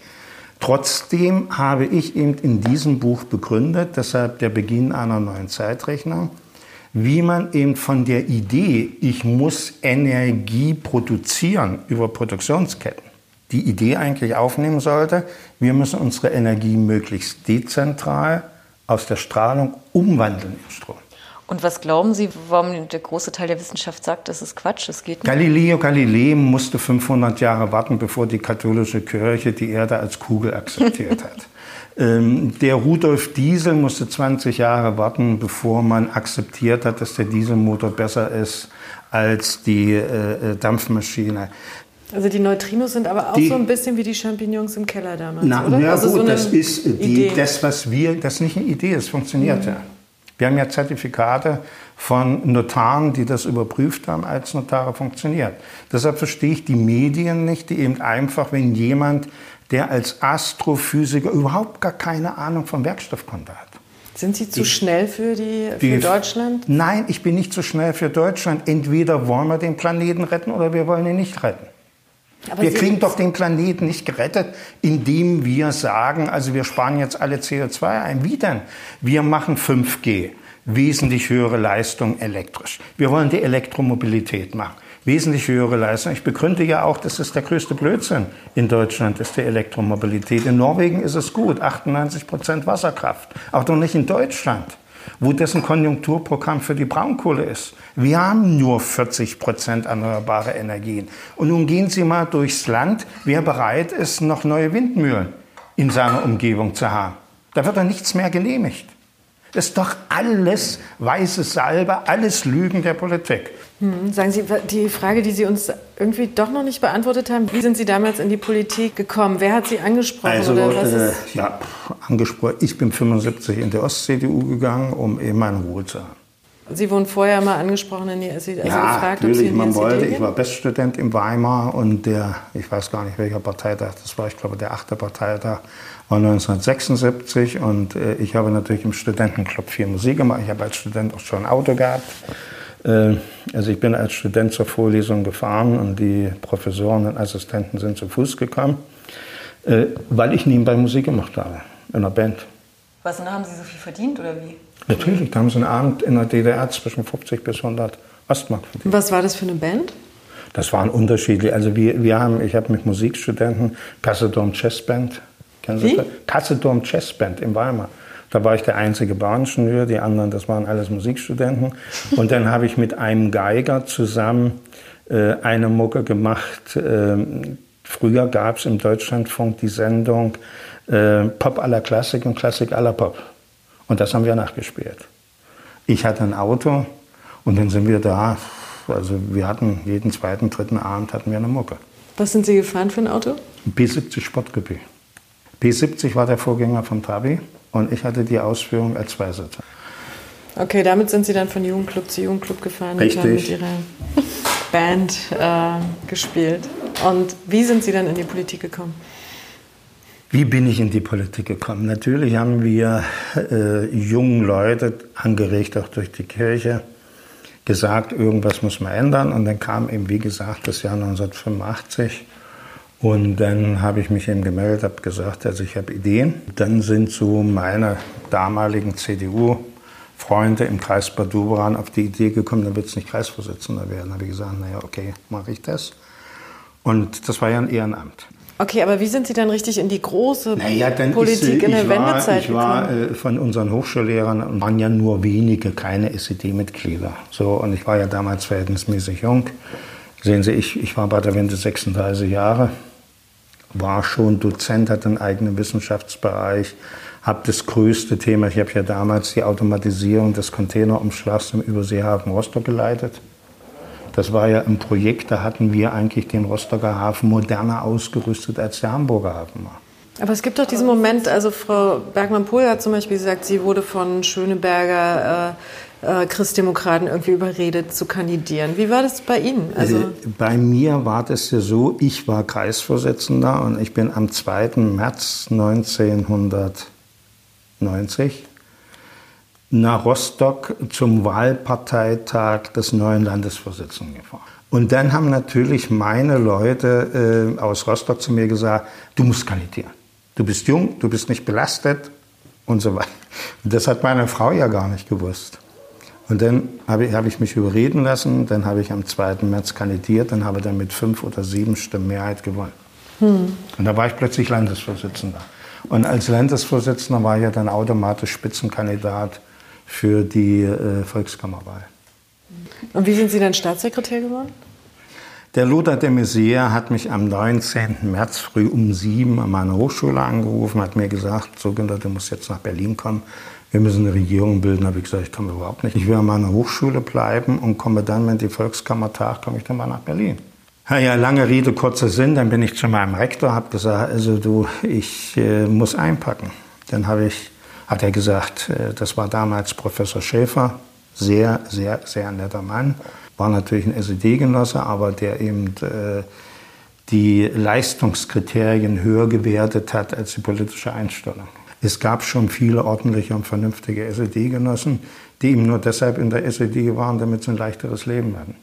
Trotzdem habe ich eben in diesem Buch begründet, deshalb der Beginn einer neuen Zeitrechnung, wie man eben von der Idee, ich muss Energie produzieren über Produktionsketten, die Idee eigentlich aufnehmen sollte, wir müssen unsere Energie möglichst dezentral aus der Strahlung umwandeln in Strom. Und was glauben Sie, warum der große Teil der Wissenschaft sagt, das ist Quatsch, das geht nicht? Galileo Galilei musste 500 Jahre warten, bevor die katholische Kirche die Erde als Kugel akzeptiert hat. Ähm, der Rudolf Diesel musste 20 Jahre warten, bevor man akzeptiert hat, dass der Dieselmotor besser ist als die äh, äh Dampfmaschine. Also die Neutrinos sind aber auch die, so ein bisschen wie die Champignons im Keller damals, na, oder? Ja, also gut, so das ist die, das, was wir, das ist nicht eine Idee, es funktioniert mhm. ja. Wir haben ja Zertifikate von Notaren, die das überprüft haben, als Notare funktioniert. Deshalb verstehe ich die Medien nicht, die eben einfach, wenn jemand, der als Astrophysiker überhaupt gar keine Ahnung vom Werkstoffkunde hat. Sind Sie zu die, schnell für, die, für die, Deutschland? Nein, ich bin nicht zu schnell für Deutschland. Entweder wollen wir den Planeten retten oder wir wollen ihn nicht retten. Aber wir Sie kriegen doch den Planeten nicht gerettet, indem wir sagen, also wir sparen jetzt alle CO2 ein. Wie denn? Wir machen 5G, wesentlich höhere Leistung elektrisch. Wir wollen die Elektromobilität machen, wesentlich höhere Leistung. Ich begründe ja auch, das ist der größte Blödsinn in Deutschland, ist die Elektromobilität. In Norwegen ist es gut, 98 Prozent Wasserkraft. Auch doch nicht in Deutschland wo dessen Konjunkturprogramm für die Braunkohle ist. Wir haben nur 40 Prozent erneuerbare Energien. Und nun gehen Sie mal durchs Land, wer bereit ist, noch neue Windmühlen in seiner Umgebung zu haben. Da wird doch nichts mehr genehmigt. Das ist doch alles weiße Salbe, alles Lügen der Politik. Hm, sagen Sie, die Frage, die Sie uns irgendwie doch noch nicht beantwortet haben, wie sind Sie damals in die Politik gekommen? Wer hat Sie angesprochen? Also, äh, ja, angesprochen. Ich bin 75 in die Ost-CDU gegangen, um eben meine Ruhe zu haben. Sie wurden vorher mal angesprochen in die SED, also ja, gefragt, natürlich, ob Sie in man wollte. Ich war Beststudent in Weimar und der, ich weiß gar nicht welcher Parteitag, das war, ich glaube, der achte Parteitag, war 1976 und äh, ich habe natürlich im Studentenclub viel Musik gemacht. Ich habe als Student auch schon ein Auto gehabt. Äh, also ich bin als Student zur Vorlesung gefahren und die Professoren und Assistenten sind zu Fuß gekommen, äh, weil ich nebenbei Musik gemacht habe, in einer Band. Was, und haben Sie so viel verdient oder wie? Natürlich, da haben sie einen Abend in der DDR zwischen 50 bis 100 Ostmark verdient. Was war das für eine Band? Das waren unterschiedliche. Also wir, wir haben, ich habe mit Musikstudenten Kassedorm Band. Kennen Sie Wie? das? Kassedorm Band in Weimar. Da war ich der einzige Bauingenieur, die anderen, das waren alles Musikstudenten. Und dann habe ich mit einem Geiger zusammen äh, eine Mucke gemacht. Äh, früher gab es im Deutschlandfunk die Sendung äh, Pop aller Klassik und Klassik aller Pop. Und das haben wir nachgespielt. Ich hatte ein Auto und dann sind wir da. Also wir hatten jeden zweiten, dritten Abend hatten wir eine Mucke. Was sind Sie gefahren für ein Auto? B70 Sportcoupé. B70 war der Vorgänger vom Trabi und ich hatte die Ausführung als Zweisitzer. Okay, damit sind Sie dann von Jugendclub zu Jugendclub gefahren Richtig. und haben mit Ihrer Band äh, gespielt. Und wie sind Sie dann in die Politik gekommen? Wie bin ich in die Politik gekommen? Natürlich haben wir äh, jungen Leute, angeregt auch durch die Kirche, gesagt, irgendwas muss man ändern. Und dann kam eben, wie gesagt, das Jahr 1985. Und dann habe ich mich eben gemeldet, habe gesagt, also ich habe Ideen. Dann sind so meine damaligen CDU-Freunde im Kreis Bad Doberan auf die Idee gekommen, dann wird es nicht Kreisvorsitzender werden. Da habe ich gesagt, naja, okay, mache ich das. Und das war ja ein Ehrenamt. Okay, aber wie sind Sie dann richtig in die große naja, Politik ist, in der war, Wendezeit ich war, gekommen? Äh, von unseren Hochschullehrern waren ja nur wenige keine SED-Mitglieder. So, und ich war ja damals verhältnismäßig jung. Sehen Sie, ich, ich war bei der Wende 36 Jahre, war schon Dozent, hatte einen eigenen Wissenschaftsbereich, habe das größte Thema, ich habe ja damals die Automatisierung des Containerumschlags im Überseehafen Rostock geleitet. Das war ja ein Projekt, da hatten wir eigentlich den Rostocker Hafen moderner ausgerüstet, als der Hamburger Hafen war. Aber es gibt doch diesen Moment, also Frau Bergmann-Pohl hat zum Beispiel gesagt, sie wurde von Schöneberger äh, Christdemokraten irgendwie überredet zu kandidieren. Wie war das bei Ihnen? Also, also bei mir war das ja so, ich war Kreisvorsitzender und ich bin am 2. März 1990 nach Rostock zum Wahlparteitag des neuen Landesvorsitzenden gefahren. Und dann haben natürlich meine Leute äh, aus Rostock zu mir gesagt, du musst kandidieren. Du bist jung, du bist nicht belastet und so weiter. Und das hat meine Frau ja gar nicht gewusst. Und dann habe ich, hab ich mich überreden lassen, dann habe ich am 2. März kandidiert, dann habe ich dann mit fünf oder sieben Stimmen Mehrheit gewonnen. Hm. Und da war ich plötzlich Landesvorsitzender. Und als Landesvorsitzender war ich ja dann automatisch Spitzenkandidat für die äh, Volkskammerwahl. Und wie sind Sie dann Staatssekretär geworden? Der Lothar de Maizière hat mich am 19. März früh um sieben an meiner Hochschule angerufen, hat mir gesagt, so Günther, du musst jetzt nach Berlin kommen. Wir müssen eine Regierung bilden. Habe ich gesagt, ich komme überhaupt nicht. Ich will an meiner Hochschule bleiben und komme dann, wenn die Volkskammer tagt, komme ich dann mal nach Berlin. Ja, ja, lange Rede, kurzer Sinn. Dann bin ich zu meinem Rektor, habe gesagt, also du, ich äh, muss einpacken. Dann habe ich hat er gesagt, äh, das war damals Professor Schäfer, sehr, sehr, sehr netter Mann, war natürlich ein SED-Genosse, aber der eben äh, die Leistungskriterien höher gewertet hat als die politische Einstellung. Es gab schon viele ordentliche und vernünftige SED-Genossen, die eben nur deshalb in der SED waren, damit sie ein leichteres Leben hatten.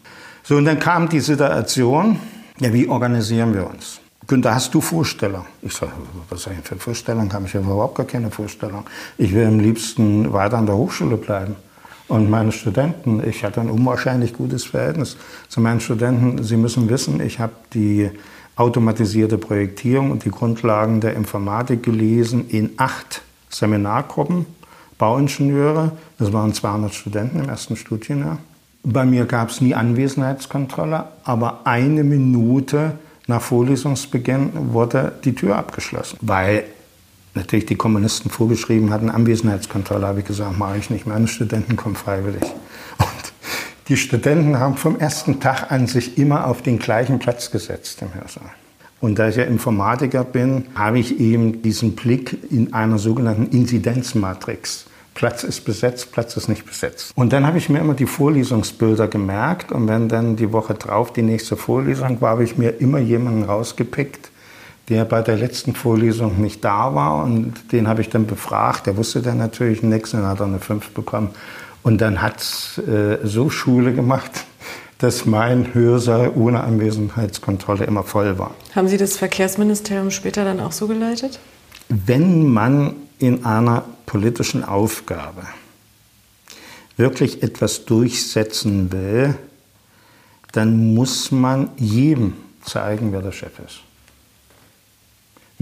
So, und dann kam die Situation, ja, wie organisieren wir uns? Günther, hast du Vorstellung? Ich sage, was soll ich für Vorstellung haben? Ich habe überhaupt gar keine Vorstellung. Ich will am liebsten weiter an der Hochschule bleiben. Und meine Studenten, ich hatte ein unwahrscheinlich gutes Verhältnis zu meinen Studenten. Sie müssen wissen, ich habe die automatisierte Projektierung und die Grundlagen der Informatik gelesen in acht Seminargruppen, Bauingenieure. Das waren 200 Studenten im ersten Studienjahr. Bei mir gab es nie Anwesenheitskontrolle, aber eine Minute nach Vorlesungsbeginn wurde die Tür abgeschlossen, weil natürlich die Kommunisten vorgeschrieben hatten, Anwesenheitskontrolle, habe ich gesagt, mache ich nicht. Meine Studenten kommen freiwillig. Und die Studenten haben vom ersten Tag an sich immer auf den gleichen Platz gesetzt im Hörsaal. Und da ich ja Informatiker bin, habe ich eben diesen Blick in einer sogenannten Inzidenzmatrix. Platz ist besetzt, Platz ist nicht besetzt. Und dann habe ich mir immer die Vorlesungsbilder gemerkt und wenn dann die Woche drauf die nächste Vorlesung war, habe ich mir immer jemanden rausgepickt, der bei der letzten Vorlesung nicht da war und den habe ich dann befragt. Der wusste dann natürlich, nächsten hat er eine 5 bekommen. Und dann hat es äh, so Schule gemacht, dass mein Hörsaal ohne Anwesenheitskontrolle immer voll war. Haben Sie das Verkehrsministerium später dann auch so geleitet? Wenn man in einer politischen Aufgabe wirklich etwas durchsetzen will, dann muss man jedem zeigen, wer der Chef ist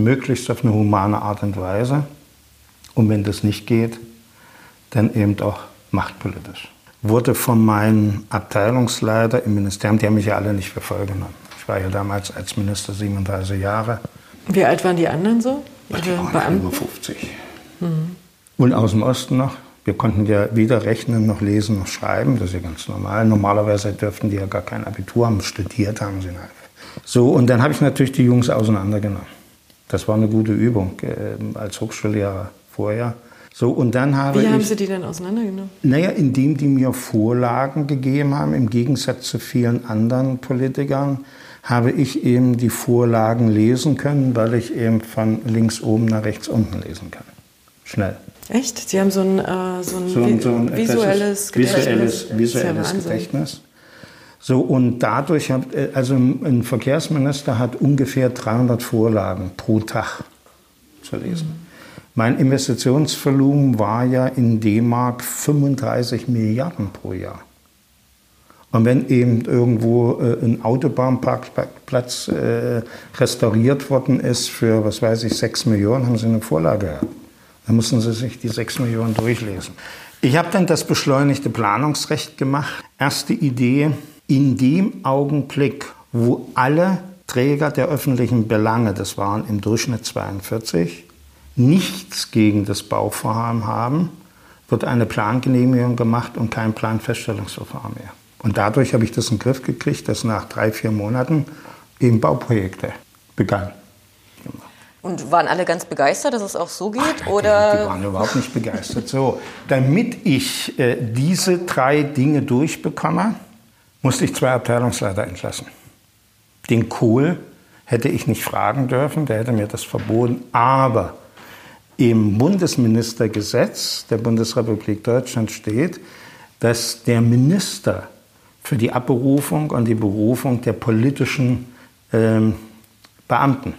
möglichst auf eine humane Art und Weise. Und wenn das nicht geht, dann eben auch machtpolitisch. Wurde von meinem Abteilungsleiter im Ministerium, die haben mich ja alle nicht für voll genommen. Ich war ja damals als Minister 37 Jahre. Wie alt waren die anderen so? Die waren über 50. Mhm. Und aus dem Osten noch. Wir konnten ja weder rechnen noch lesen noch schreiben. Das ist ja ganz normal. Normalerweise dürften die ja gar kein Abitur haben. Studiert haben sie nicht. So, und dann habe ich natürlich die Jungs auseinandergenommen. Das war eine gute Übung äh, als Hochschullehrer vorher. So, und dann habe Wie haben ich, Sie die denn auseinandergenommen? Naja, indem die mir Vorlagen gegeben haben, im Gegensatz zu vielen anderen Politikern, habe ich eben die Vorlagen lesen können, weil ich eben von links oben nach rechts unten lesen kann. Schnell. Echt? Sie haben so ein, äh, so ein, so ein, so ein visuelles, visuelles, visuelles Gedächtnis. So, und dadurch hat, äh, also ein Verkehrsminister hat ungefähr 300 Vorlagen pro Tag zu lesen. Mhm. Mein Investitionsvolumen war ja in D-Mark 35 Milliarden pro Jahr. Und wenn eben irgendwo äh, ein Autobahnparkplatz äh, restauriert worden ist für, was weiß ich, 6 Millionen, haben sie eine Vorlage gehabt. Dann mussten sie sich die 6 Millionen durchlesen. Ich habe dann das beschleunigte Planungsrecht gemacht. Erste Idee, in dem Augenblick, wo alle Träger der öffentlichen Belange, das waren im Durchschnitt 42, nichts gegen das Bauvorhaben haben, wird eine Plangenehmigung gemacht und kein Planfeststellungsverfahren mehr. Und dadurch habe ich das in den Griff gekriegt, dass nach drei, vier Monaten eben Bauprojekte begannen. Und waren alle ganz begeistert, dass es auch so geht? Ach, oder? Die, waren überhaupt nicht begeistert. So, damit ich äh, diese drei Dinge durchbekomme, musste ich zwei Abteilungsleiter entlassen. Den Kohl hätte ich nicht fragen dürfen, der hätte mir das verboten. Aber im Bundesministergesetz der Bundesrepublik Deutschland steht, dass der Minister für die Abberufung und die Berufung der politischen ähm, Beamten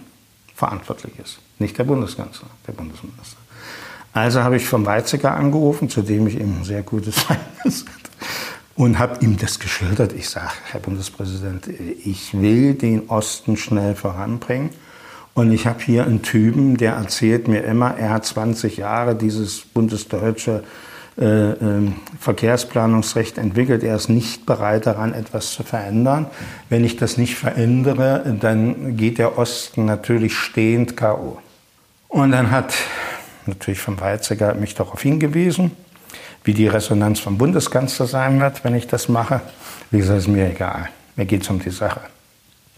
verantwortlich ist. Nicht der Bundeskanzler, der Bundesminister. Also habe ich vom Weizsäcker angerufen, zu dem ich eben ein sehr gutes Verhältnis hatte und habe ihm das geschildert. Ich sage, Herr Bundespräsident, ich will den Osten schnell voranbringen. Und ich habe hier einen Typen, der erzählt mir immer, er hat 20 Jahre dieses bundesdeutsche äh, äh, Verkehrsplanungsrecht entwickelt. Er ist nicht bereit daran, etwas zu verändern. Wenn ich das nicht verändere, dann geht der Osten natürlich stehend K.O. Und dann hat natürlich von Weizsäcker mich darauf hingewiesen wie die Resonanz vom Bundeskanzler sein wird, wenn ich das mache, wie gesagt, ist mir egal. Mir geht es um die Sache.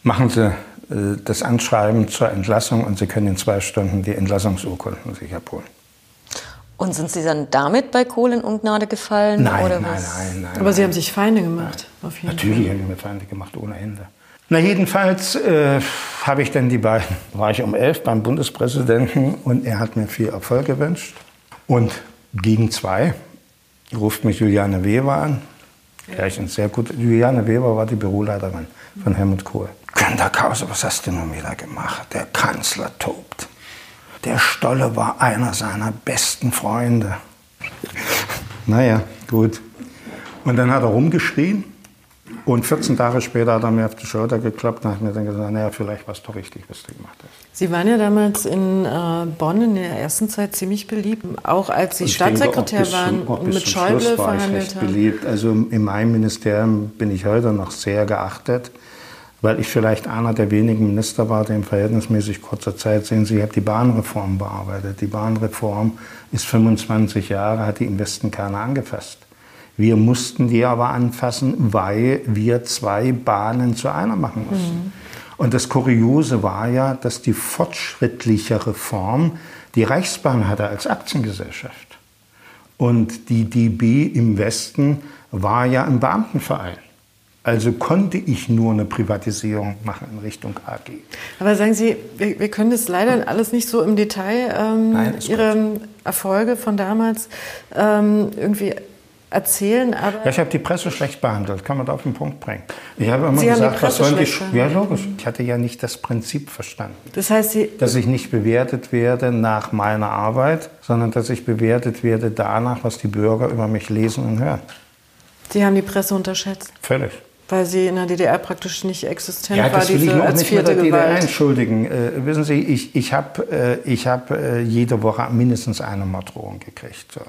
Machen Sie das Anschreiben zur Entlassung und Sie können in zwei Stunden die Entlassungsurkunden sich abholen. Und sind Sie dann damit bei Kohl in Ungnade gefallen? Nein, oder nein, was? nein, nein. Aber Sie haben sich Feinde gemacht, nein. auf jeden Natürlich habe ich mir Feinde gemacht, ohne Ende. Na, jedenfalls äh, habe ich dann die beiden, war ich um elf beim Bundespräsidenten und er hat mir viel Erfolg gewünscht. Und gegen zwei ruft mich Juliane Weber an. Gleich ein sehr gut. Juliane Weber war die Büroleiterin von Helmut Kohl. Günter Krause, was hast du nun wieder gemacht? Der Kanzler tobt. Der Stolle war einer seiner besten Freunde. naja, gut. Und dann hat er rumgeschrien. Und 14 Tage später hat er mir auf die Schulter geklappt und hat mir dann gesagt, naja, vielleicht war es doch richtig, was du gemacht hast. Sie waren ja damals in äh, Bonn in der ersten Zeit ziemlich beliebt, auch als Sie Staatssekretär denke, waren zum, und mit Schäuble Schluss war verhandelt ich recht beliebt. Also in meinem Ministerium bin ich heute noch sehr geachtet, weil ich vielleicht einer der wenigen Minister war, der in verhältnismäßig kurzer Zeit, sehen Sie, ich habe die Bahnreform bearbeitet. Die Bahnreform ist 25 Jahre, hat die im Westen keiner angefasst. Wir mussten die aber anfassen, weil wir zwei Bahnen zu einer machen mussten. Mhm. Und das Kuriose war ja, dass die fortschrittlichere Form die Reichsbahn hatte als Aktiengesellschaft. Und die DB im Westen war ja ein Beamtenverein. Also konnte ich nur eine Privatisierung machen in Richtung AG. Aber sagen Sie, wir, wir können das leider alles nicht so im Detail, ähm, Nein, Ihre gut. Erfolge von damals ähm, irgendwie erzählen. Aber ja, ich habe die Presse schlecht behandelt, kann man da auf den Punkt bringen. Ich habe immer Sie gesagt, was sollen die. Ja, logisch. Ich hatte ja nicht das Prinzip verstanden. Das heißt, Sie dass ich nicht bewertet werde nach meiner Arbeit, sondern dass ich bewertet werde danach, was die Bürger über mich lesen und hören. Sie haben die Presse unterschätzt. Völlig. Weil sie in der DDR praktisch nicht existent ja, war, das will diese ich als nicht mit der Gewalt. DDR entschuldigen. Äh, wissen Sie, ich, ich habe äh, hab, äh, jede Woche mindestens eine Morddrohung gekriegt. So.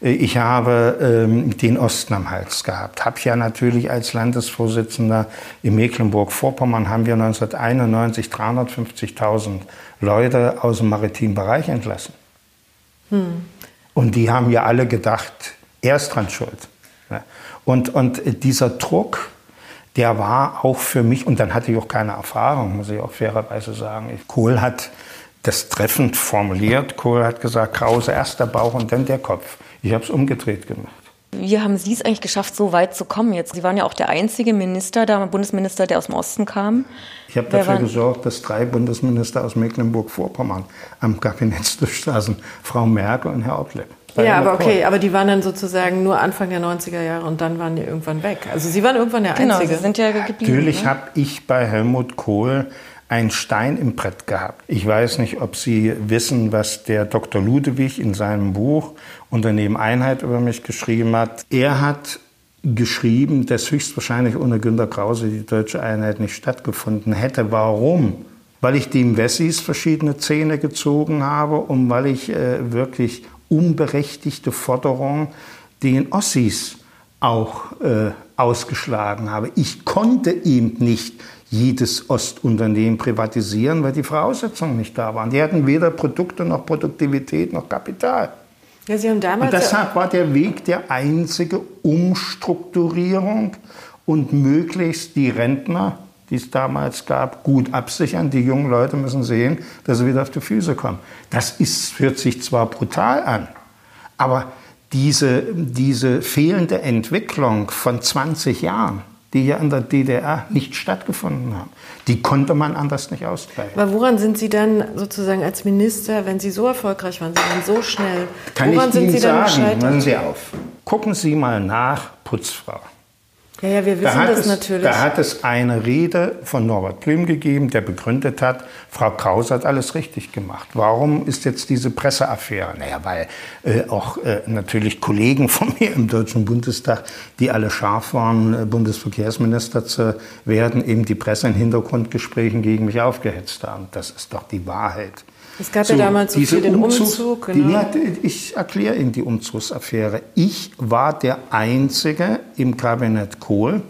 Äh, ich habe ähm, den Osten am Hals gehabt. Habe ja natürlich als Landesvorsitzender in Mecklenburg-Vorpommern haben wir 1991 350.000 Leute aus dem maritimen Bereich entlassen. Hm. Und die haben ja alle gedacht, er ist dran schuld. Und, und dieser Druck, der war auch für mich, und dann hatte ich auch keine Erfahrung, muss ich auch fairerweise sagen. Kohl hat das treffend formuliert. Kohl hat gesagt, Krause erst der Bauch und dann der Kopf. Ich habe es umgedreht gemacht. Wie haben Sie es eigentlich geschafft, so weit zu kommen jetzt? Sie waren ja auch der einzige Minister, der Bundesminister, der aus dem Osten kam. Ich habe dafür waren? gesorgt, dass drei Bundesminister aus Mecklenburg-Vorpommern am Kabinettstisch saßen. Frau Merkel und Herr Oplepp. Ja, aber okay, aber die waren dann sozusagen nur Anfang der 90er Jahre und dann waren die irgendwann weg. Also Sie waren irgendwann der genau, Einzige. Sie sind ja geblieben. Natürlich ne? habe ich bei Helmut Kohl einen Stein im Brett gehabt. Ich weiß nicht, ob Sie wissen, was der Dr. Ludewig in seinem Buch Unternehmen Einheit über mich geschrieben hat. Er hat geschrieben, dass höchstwahrscheinlich ohne Günter Krause die deutsche Einheit nicht stattgefunden hätte. Warum? Weil ich dem Wessis verschiedene Zähne gezogen habe und weil ich äh, wirklich unberechtigte Forderungen den Ossis auch äh, ausgeschlagen habe. Ich konnte ihm nicht jedes Ostunternehmen privatisieren, weil die Voraussetzungen nicht da waren. Die hatten weder Produkte noch Produktivität noch Kapital. Ja, und deshalb war der Weg der einzige Umstrukturierung und möglichst die Rentner, die es damals gab, gut absichern. Die jungen Leute müssen sehen, dass sie wieder auf die Füße kommen. Das ist, hört sich zwar brutal an, aber diese, diese fehlende Entwicklung von 20 Jahren, die ja in der DDR nicht stattgefunden haben. Die konnte man anders nicht ausgleichen. Aber woran sind Sie dann sozusagen als Minister, wenn Sie so erfolgreich waren, Sie waren so schnell, Kann woran ich sind Ihnen Sie dann sagen, Hören Sie auf. Gucken Sie mal nach, Putzfrau. Ja, ja, wir wissen da das es, natürlich. Da hat es eine Rede von Norbert Blüm gegeben, der begründet hat, Frau Kraus hat alles richtig gemacht. Warum ist jetzt diese Presseaffäre? Naja, weil äh, auch äh, natürlich Kollegen von mir im Deutschen Bundestag, die alle scharf waren, äh, Bundesverkehrsminister zu werden, eben die Presse in Hintergrundgesprächen gegen mich aufgehetzt haben. Das ist doch die Wahrheit. Es gab so, ja damals so viel den Umzug. Umzug genau. die, ich erkläre Ihnen die Umzugsaffäre. Ich war der Einzige im Kabinett Kohl,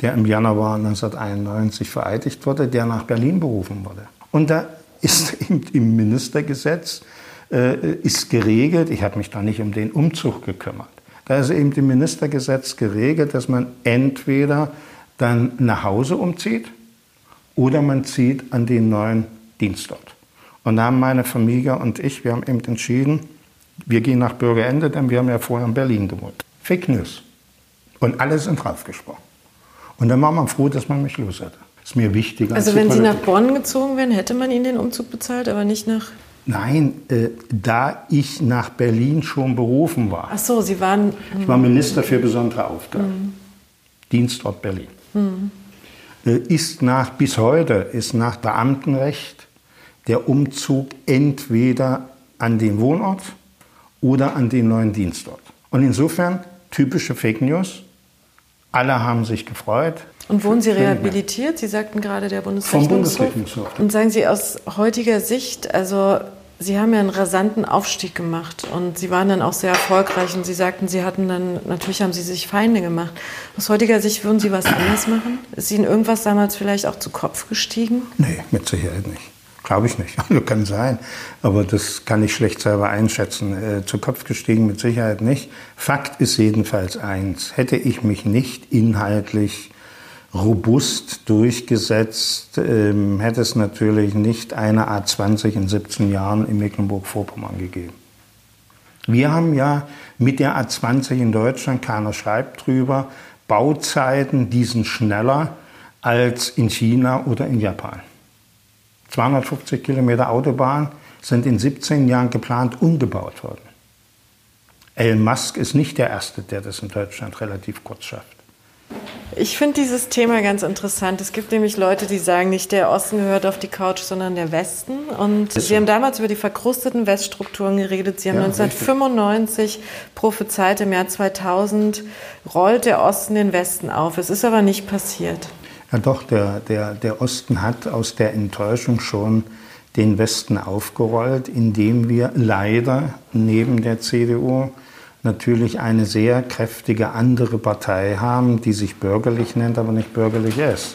der im Januar 1991 vereidigt wurde, der nach Berlin berufen wurde. Und da ist im, im Ministergesetz äh, ist geregelt, ich habe mich da nicht um den Umzug gekümmert, da ist eben im Ministergesetz geregelt, dass man entweder dann nach Hause umzieht oder man zieht an den neuen Dienstort. Und da haben meine Familie und ich, wir haben eben entschieden, wir gehen nach Bürgerende, denn wir haben ja vorher in Berlin gewohnt. Fake News. Und alle sind draufgesprungen. Und dann war man froh, dass man mich los hatte. Ist mir wichtiger. Also wenn Sie nach Bonn gezogen wären, hätte man Ihnen den Umzug bezahlt, aber nicht nach... Nein, äh, da ich nach Berlin schon berufen war. Ach so, Sie waren... Ich war Minister für besondere Aufgaben. Mhm. Dienstort Berlin. Mhm. Äh, ist nach, bis heute, ist nach Beamtenrecht der Umzug entweder an den Wohnort oder an den neuen Dienstort. Und insofern typische Fake News. Alle haben sich gefreut. Und wurden Sie rehabilitiert? Sie sagten gerade der Bundesrechnungshof. Vom Bundesrechnungshof. Und sagen Sie aus heutiger Sicht, also Sie haben ja einen rasanten Aufstieg gemacht und Sie waren dann auch sehr erfolgreich und Sie sagten, Sie hatten dann, natürlich haben Sie sich Feinde gemacht. Aus heutiger Sicht würden Sie was anders machen? Ist Ihnen irgendwas damals vielleicht auch zu Kopf gestiegen? Nee, mit Sicherheit nicht. Glaube ich nicht. Also kann sein. Aber das kann ich schlecht selber einschätzen. Äh, zu Kopf gestiegen mit Sicherheit nicht. Fakt ist jedenfalls eins. Hätte ich mich nicht inhaltlich robust durchgesetzt, ähm, hätte es natürlich nicht eine A20 in 17 Jahren in Mecklenburg-Vorpommern gegeben. Wir haben ja mit der A20 in Deutschland, keiner schreibt drüber, Bauzeiten, die sind schneller als in China oder in Japan. 250 Kilometer Autobahn sind in 17 Jahren geplant umgebaut worden. Elon Musk ist nicht der Erste, der das in Deutschland relativ kurz schafft. Ich finde dieses Thema ganz interessant. Es gibt nämlich Leute, die sagen, nicht der Osten gehört auf die Couch, sondern der Westen. Und Sie haben damals über die verkrusteten Weststrukturen geredet. Sie haben ja, 1995 richtig. prophezeit, im Jahr 2000 rollt der Osten den Westen auf. Es ist aber nicht passiert. Ja doch, der, der, der Osten hat aus der Enttäuschung schon den Westen aufgerollt, indem wir leider neben der CDU natürlich eine sehr kräftige andere Partei haben, die sich bürgerlich nennt, aber nicht bürgerlich ist.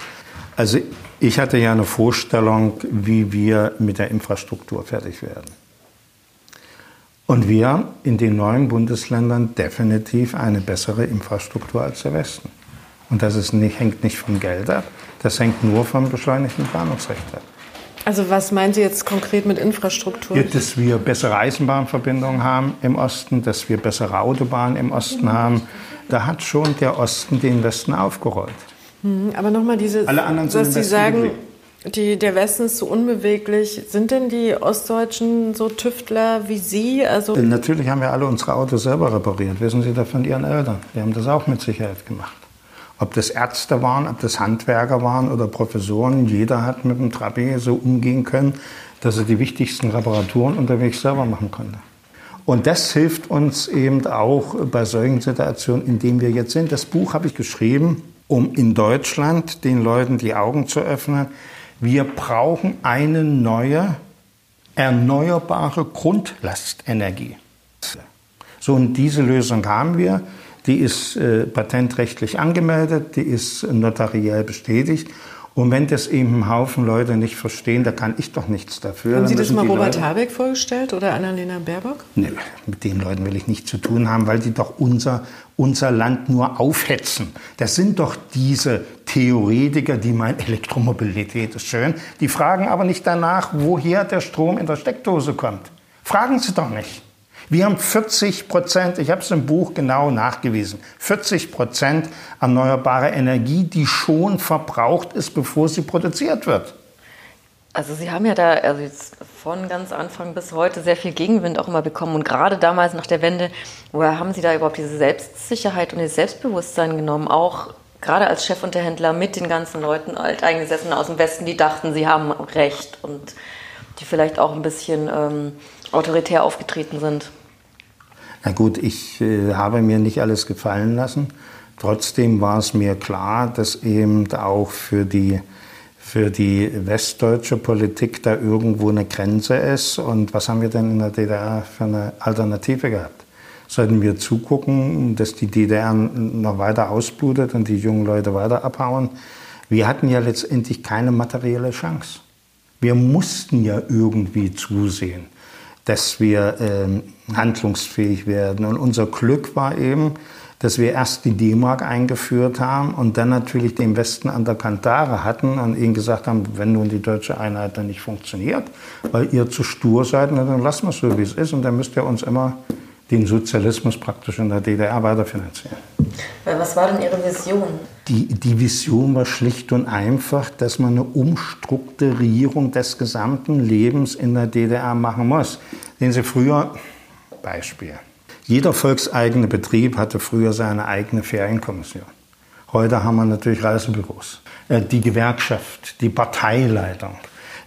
Also ich hatte ja eine Vorstellung, wie wir mit der Infrastruktur fertig werden. Und wir in den neuen Bundesländern definitiv eine bessere Infrastruktur als der Westen. Und das ist nicht, hängt nicht vom Geld ab, das hängt nur vom beschleunigten Planungsrecht ab. Also was meinen Sie jetzt konkret mit Infrastruktur? Ja, dass wir bessere Eisenbahnverbindungen haben im Osten, dass wir bessere Autobahnen im Osten haben. Da hat schon der Osten den Westen aufgerollt. Hm, aber nochmal diese, Alle anderen sind was Sie sagen, die, der Westen ist so unbeweglich. Sind denn die Ostdeutschen so Tüftler wie Sie? Also Natürlich haben wir alle unsere Autos selber repariert. Wissen Sie das von Ihren Eltern? Wir haben das auch mit Sicherheit gemacht. Ob das Ärzte waren, ob das Handwerker waren oder Professoren, jeder hat mit dem Trabi so umgehen können, dass er die wichtigsten Reparaturen unterwegs selber machen konnte. Und das hilft uns eben auch bei solchen Situationen, in denen wir jetzt sind. Das Buch habe ich geschrieben, um in Deutschland den Leuten die Augen zu öffnen. Wir brauchen eine neue, erneuerbare Grundlastenergie. So, und diese Lösung haben wir. Die ist äh, patentrechtlich angemeldet, die ist notariell bestätigt. Und wenn das eben ein Haufen Leute nicht verstehen, da kann ich doch nichts dafür. Haben Sie das mal Robert Leute... Habeck vorgestellt oder Annalena Baerbock? Nee, mit den Leuten will ich nichts zu tun haben, weil die doch unser, unser Land nur aufhetzen. Das sind doch diese Theoretiker, die meinen, Elektromobilität ist schön. Die fragen aber nicht danach, woher der Strom in der Steckdose kommt. Fragen Sie doch nicht. Wir haben 40 Prozent, ich habe es im Buch genau nachgewiesen, 40 Prozent erneuerbare Energie, die schon verbraucht ist, bevor sie produziert wird. Also Sie haben ja da also von ganz Anfang bis heute sehr viel Gegenwind auch immer bekommen und gerade damals nach der Wende, woher haben Sie da überhaupt diese Selbstsicherheit und das Selbstbewusstsein genommen, auch gerade als Chefunterhändler mit den ganzen Leuten, Alteingesessenen aus dem Westen, die dachten, sie haben Recht und die vielleicht auch ein bisschen ähm, autoritär aufgetreten sind? Na gut, ich äh, habe mir nicht alles gefallen lassen. Trotzdem war es mir klar, dass eben auch für die, für die westdeutsche Politik da irgendwo eine Grenze ist. Und was haben wir denn in der DDR für eine Alternative gehabt? Sollten wir zugucken, dass die DDR noch weiter ausblutet und die jungen Leute weiter abhauen? Wir hatten ja letztendlich keine materielle Chance. Wir mussten ja irgendwie zusehen dass wir ähm, handlungsfähig werden. Und unser Glück war eben, dass wir erst die D-Mark eingeführt haben und dann natürlich den Westen an der Kantare hatten und ihnen gesagt haben, wenn nun die deutsche Einheit dann nicht funktioniert, weil ihr zu stur seid, dann lassen wir es so, wie es ist und dann müsst ihr uns immer den Sozialismus praktisch in der DDR weiterfinanzieren. Was war denn Ihre Vision? Die, die Vision war schlicht und einfach, dass man eine Umstrukturierung des gesamten Lebens in der DDR machen muss. Sehen Sie früher, Beispiel, jeder volkseigene Betrieb hatte früher seine eigene Ferienkommission. Heute haben wir natürlich Reisebüros. Äh, die Gewerkschaft, die Parteileitung,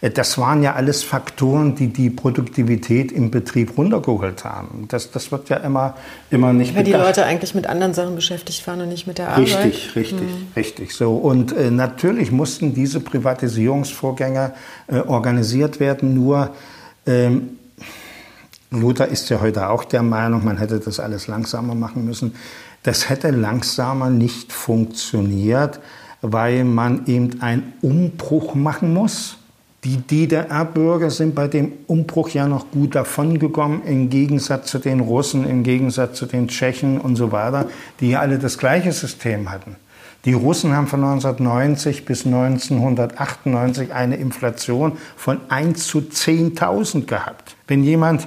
das waren ja alles Faktoren, die die Produktivität im Betrieb runtergeholt haben. Das, das wird ja immer, immer nicht Weil bedacht. die Leute eigentlich mit anderen Sachen beschäftigt waren und nicht mit der Arbeit. Richtig, richtig, mhm. richtig. So. Und äh, natürlich mussten diese Privatisierungsvorgänge äh, organisiert werden, nur ähm, Luther ist ja heute auch der Meinung, man hätte das alles langsamer machen müssen. Das hätte langsamer nicht funktioniert, weil man eben einen Umbruch machen muss. Die DDR-Bürger sind bei dem Umbruch ja noch gut davongekommen, im Gegensatz zu den Russen, im Gegensatz zu den Tschechen und so weiter, die ja alle das gleiche System hatten. Die Russen haben von 1990 bis 1998 eine Inflation von 1 zu 10.000 gehabt. Wenn jemand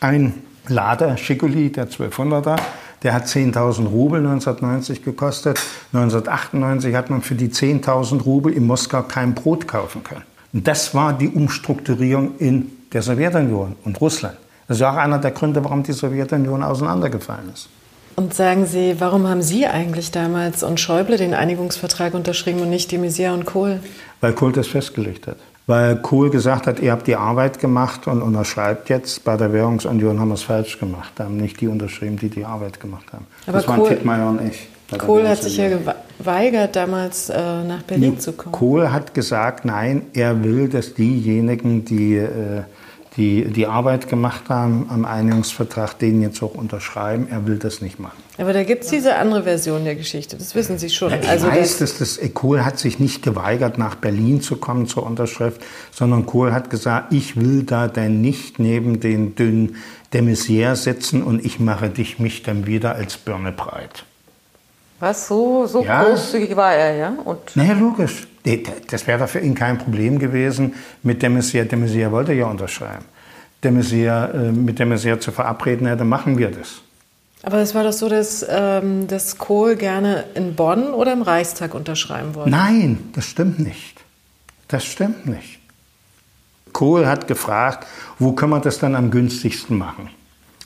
ein Lader Schicoli, der 1200er, der hat 10.000 Rubel 1990 gekostet. 1998 hat man für die 10.000 Rubel in Moskau kein Brot kaufen können. Und das war die Umstrukturierung in der Sowjetunion und Russland. Das ist auch einer der Gründe, warum die Sowjetunion auseinandergefallen ist. Und sagen Sie, warum haben Sie eigentlich damals und Schäuble den Einigungsvertrag unterschrieben und nicht die Maizière und Kohl? Weil Kohl das festgelegt hat. Weil Kohl gesagt hat, ihr habt die Arbeit gemacht und unterschreibt jetzt. Bei der Währungsunion haben wir es falsch gemacht. Da haben nicht die unterschrieben, die die Arbeit gemacht haben. Aber das Kohl, waren Tittmeier und ich. Kohl hat sich ja geweigert, damals äh, nach Berlin nee, zu kommen. Kohl hat gesagt, nein, er will, dass diejenigen, die äh, die, die Arbeit gemacht haben am Einigungsvertrag, den jetzt auch unterschreiben, er will das nicht machen. Aber da gibt es diese andere Version der Geschichte, das wissen Sie schon. Ich also weiß, dass das Kohl hat sich nicht geweigert, nach Berlin zu kommen zur Unterschrift, sondern Kohl hat gesagt, ich will da denn nicht neben den dünnen de Maizière sitzen und ich mache dich mich dann wieder als Birne breit. Was? So, so ja. großzügig war er, ja? Und naja, logisch. Das wäre für ihn kein Problem gewesen. Mit de Maizière, de Maizière wollte ja unterschreiben. De Maizière, äh, mit de Maizière zu verabreden, ja, dann machen wir das. Aber es war doch so, dass, ähm, dass Kohl gerne in Bonn oder im Reichstag unterschreiben wollte. Nein, das stimmt nicht. Das stimmt nicht. Kohl hat gefragt, wo können wir das dann am günstigsten machen?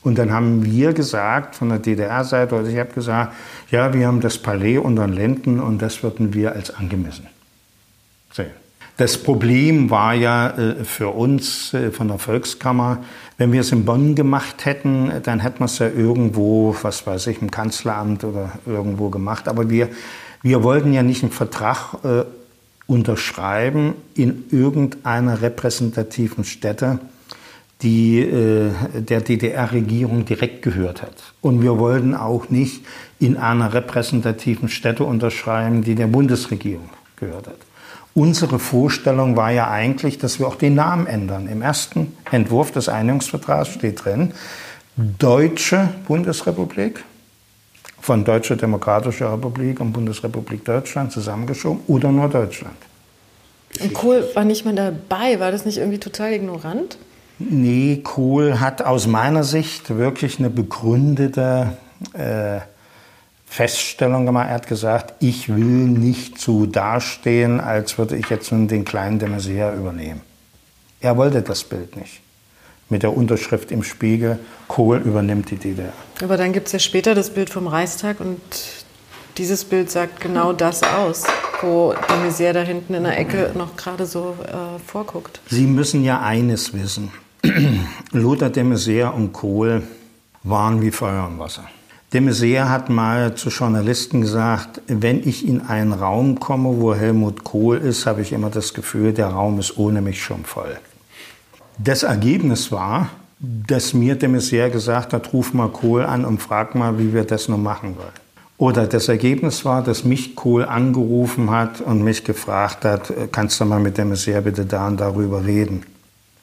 Und dann haben wir gesagt, von der DDR-Seite, also ich habe gesagt, ja, wir haben das Palais unter den Lenden und das würden wir als angemessen sehen. Das Problem war ja äh, für uns äh, von der Volkskammer, wenn wir es in Bonn gemacht hätten, dann hätten wir es ja irgendwo, was weiß ich, im Kanzleramt oder irgendwo gemacht. Aber wir, wir wollten ja nicht einen Vertrag äh, unterschreiben in irgendeiner repräsentativen Stätte, die äh, der DDR-Regierung direkt gehört hat. Und wir wollten auch nicht in einer repräsentativen Stätte unterschreiben, die der Bundesregierung gehört hat. Unsere Vorstellung war ja eigentlich, dass wir auch den Namen ändern. Im ersten Entwurf des Einigungsvertrags steht drin, Deutsche Bundesrepublik, von Deutsche Demokratische Republik und Bundesrepublik Deutschland zusammengeschoben oder nur Deutschland. Und Kohl war nicht mehr dabei, war das nicht irgendwie total ignorant? Nee, Kohl hat aus meiner Sicht wirklich eine begründete äh, Feststellung gemacht. Er hat gesagt, ich will nicht so dastehen, als würde ich jetzt nun den kleinen de Maizière übernehmen. Er wollte das Bild nicht. Mit der Unterschrift im Spiegel, Kohl übernimmt die DDR. Aber dann gibt es ja später das Bild vom Reichstag und dieses Bild sagt genau das aus, wo de Maizière da hinten in der Ecke noch gerade so äh, vorguckt. Sie müssen ja eines wissen. Lothar de Maizière und Kohl waren wie Feuer und Wasser. De Maizière hat mal zu Journalisten gesagt, wenn ich in einen Raum komme, wo Helmut Kohl ist, habe ich immer das Gefühl, der Raum ist ohne mich schon voll. Das Ergebnis war, dass mir de Maizière gesagt hat, ruf mal Kohl an und frag mal, wie wir das nun machen wollen. Oder das Ergebnis war, dass mich Kohl angerufen hat und mich gefragt hat, kannst du mal mit de Maizière bitte da und darüber reden.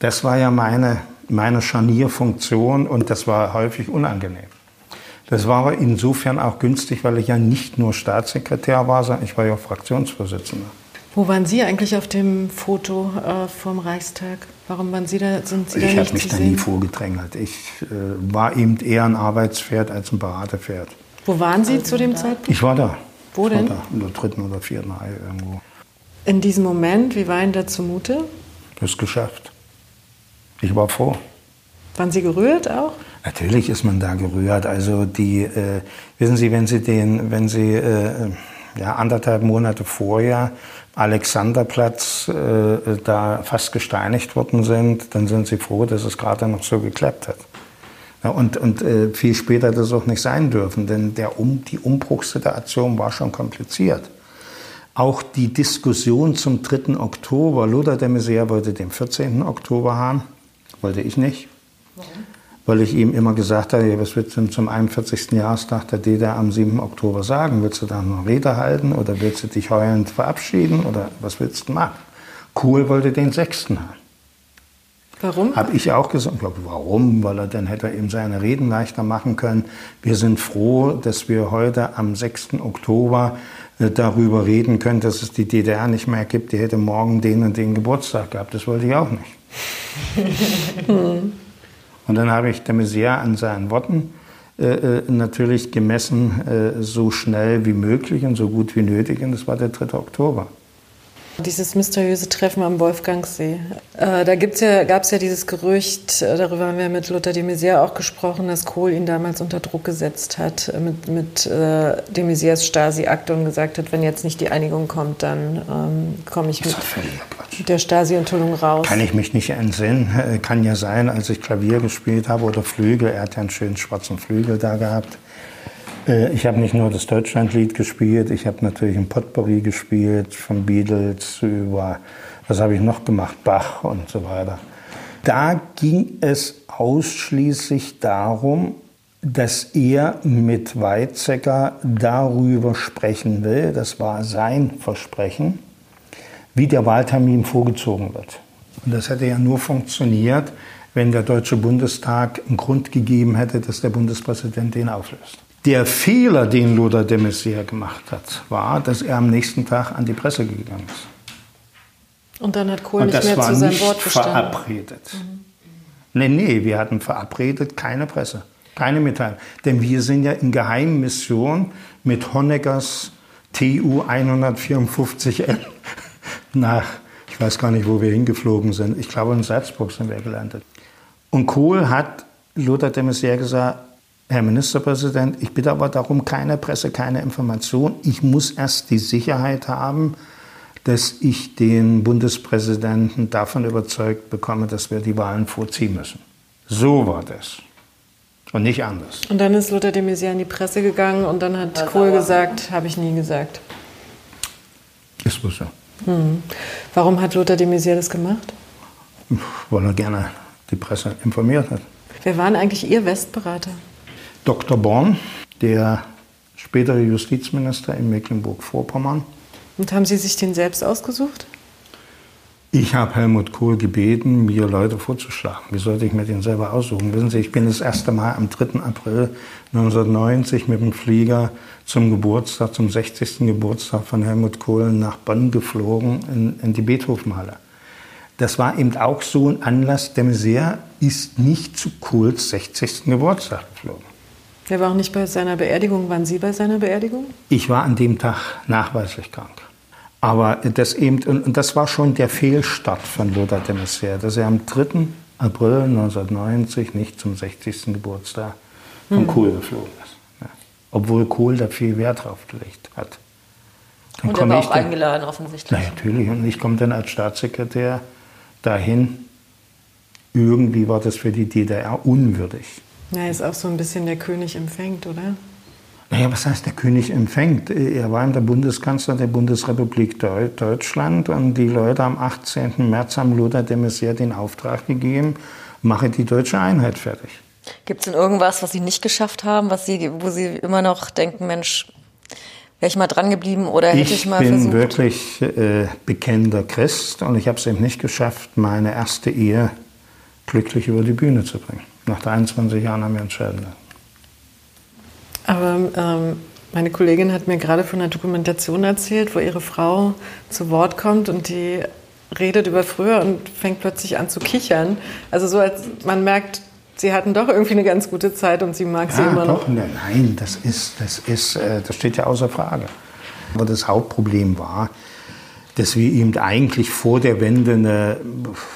Das war ja meine, meine Scharnierfunktion und das war häufig unangenehm. Das war aber insofern auch günstig, weil ich ja nicht nur Staatssekretär war, sondern ich war ja auch Fraktionsvorsitzender. Wo waren Sie eigentlich auf dem Foto äh, vom Reichstag? Warum waren Sie da? Sind Sie ich da habe mich da nie vorgedrängelt. Ich äh, war eben eher ein Arbeitspferd als ein Beraterpferd. Wo waren Sie zu dem Zeitpunkt? Ich war da. Wo ich denn? War da, in der dritten oder vierten Reihe irgendwo. In diesem Moment, wie war Ihnen da zumute? Das ist geschafft. Ich war froh. Waren Sie gerührt auch? Natürlich ist man da gerührt. Also die, äh, wissen Sie, wenn Sie den, wenn Sie äh, ja, anderthalb Monate vorher Alexanderplatz äh, da fast gesteinigt worden sind, dann sind Sie froh, dass es gerade noch so geklappt hat. Ja, und und äh, viel später hätte es auch nicht sein dürfen, denn der um, die Umbruchssituation war schon kompliziert. Auch die Diskussion zum 3. Oktober, Lothar de Maizière wollte den 14. Oktober haben. Wollte ich nicht. Warum? weil ich ihm immer gesagt habe, was willst du denn zum 41. Jahrestag der DDR am 7. Oktober sagen? Willst du da eine Rede halten oder willst du dich heulend verabschieden oder was willst du machen? Kohl wollte den 6. haben. Warum? Habe ich auch gesagt. Ja, warum? Weil er dann hätte er eben seine Reden leichter machen können. Wir sind froh, dass wir heute am 6. Oktober äh, darüber reden können, dass es die DDR nicht mehr gibt. Die hätte morgen den und den Geburtstag gehabt. Das wollte ich auch nicht. und dann habe ich de Maizière an seinen Worten äh, äh, natürlich gemessen, äh, so schnell wie möglich und so gut wie nötig. Und das war der 3. Oktober. Dieses mysteriöse Treffen am Wolfgangsee. Äh, da ja, gab es ja dieses Gerücht, äh, darüber haben wir mit Lothar de Maizière auch gesprochen, dass Kohl ihn damals unter Druck gesetzt hat äh, mit, mit äh, de Maizières Stasi-Akte und gesagt hat, wenn jetzt nicht die Einigung kommt, dann ähm, komme ich mit, der Stasi-Enthüllung raus. Kann ich mich nicht entsinnen. Kann ja sein, als ich Klavier gespielt habe oder Flügel. Er hat ja einen schönen schwarzen Flügel da gehabt. Äh, ich habe nicht nur das Deutschlandlied gespielt, ich habe natürlich ein Potpourri gespielt, von Beatles über, was habe ich noch gemacht, Bach und so weiter. Da ging es ausschließlich darum, dass er mit Weizsäcker darüber sprechen will, das war sein Versprechen, wie der Wahltermin vorgezogen wird. Und das hätte ja nur funktioniert, wenn der Deutsche Bundestag einen Grund gegeben hätte, dass der Bundespräsident den auflöst. Der Fehler, den Lothar de Maizière gemacht hat, war, dass er am nächsten Tag an die Presse gegangen ist. Und dann hat Kohl nicht mehr zu seinem Wort gestanden. verabredet. Mhm. Nee, nee, wir hatten verabredet, keine Presse, keine Mitteilung. Denn wir sind ja in Geheimmission mit Honeckers TU 154N nach, ich weiß gar nicht, wo wir hingeflogen sind. Ich glaube, in Salzburg sind wir gelandet. Und Kohl hat Lothar de Maizière gesagt, Herr Ministerpräsident, ich bitte aber darum, keine Presse, keine Information. Ich muss erst die Sicherheit haben, dass ich den Bundespräsidenten davon überzeugt bekomme, dass wir die Wahlen vorziehen müssen. So war das. Und nicht anders. Und dann ist Lothar de Maizière in die Presse gegangen und dann hat Kohl gesagt, habe ich nie gesagt. Ist wohl so. Hm. Warum hat Lothar de Maizière das gemacht? Weil er gerne die Presse informiert hat. Wer waren eigentlich Ihr Westberater? Dr. Born, der spätere Justizminister in Mecklenburg-Vorpommern. Und haben Sie sich den selbst ausgesucht? Ich habe Helmut Kohl gebeten, mir Leute vorzuschlagen. Wie sollte ich mir den selber aussuchen? Wissen Sie, ich bin das erste Mal am 3. April 1990 mit dem Flieger zum Geburtstag, zum 60. Geburtstag von Helmut Kohl nach Bonn geflogen in, in die Beethovenhalle. Das war eben auch so ein Anlass. De Maizière ist nicht zu Kohls 60. Geburtstag geflogen. Er war auch nicht bei seiner Beerdigung. Waren Sie bei seiner Beerdigung? Ich war an dem Tag nachweislich krank. Aber das eben, und das war schon der Fehlstart von Lothar de Maizière, dass er am 3. April 1990 nicht zum 60. Geburtstag von mhm. Kohl geflogen ist. Ja. Obwohl Kohl da viel Wert drauf gelegt hat. Dann und er war auch dann, eingeladen offensichtlich. Na, natürlich. Und ich komme dann als Staatssekretär dahin. Irgendwie war das für die DDR unwürdig. Ja, ist auch so ein bisschen der König empfängt, oder? Naja, was heißt der König empfängt? Er war der Bundeskanzler der Bundesrepublik Deutschland und die Leute am 18. März haben Lothar de Maizière den Auftrag gegeben, mache die deutsche Einheit fertig. Gibt es denn irgendwas, was Sie nicht geschafft haben, was Sie, wo Sie immer noch denken, Mensch, wäre ich mal dran geblieben oder hätte ich, ich mal versucht? Ich bin wirklich äh, bekennender Christ und ich habe es eben nicht geschafft, meine erste Ehe glücklich über die Bühne zu bringen. Nach 23 Jahren haben wir entschieden. Aber ähm, meine Kollegin hat mir gerade von einer Dokumentation erzählt, wo ihre Frau zu Wort kommt und die redet über früher und fängt plötzlich an zu kichern. Also so als man merkt, sie hatten doch irgendwie eine ganz gute Zeit und sie mag ja, sie immer doch, noch. Nein, das ist, das ist, äh, das steht ja außer Frage. Aber das Hauptproblem war, dass wir eben eigentlich vor der Wende eine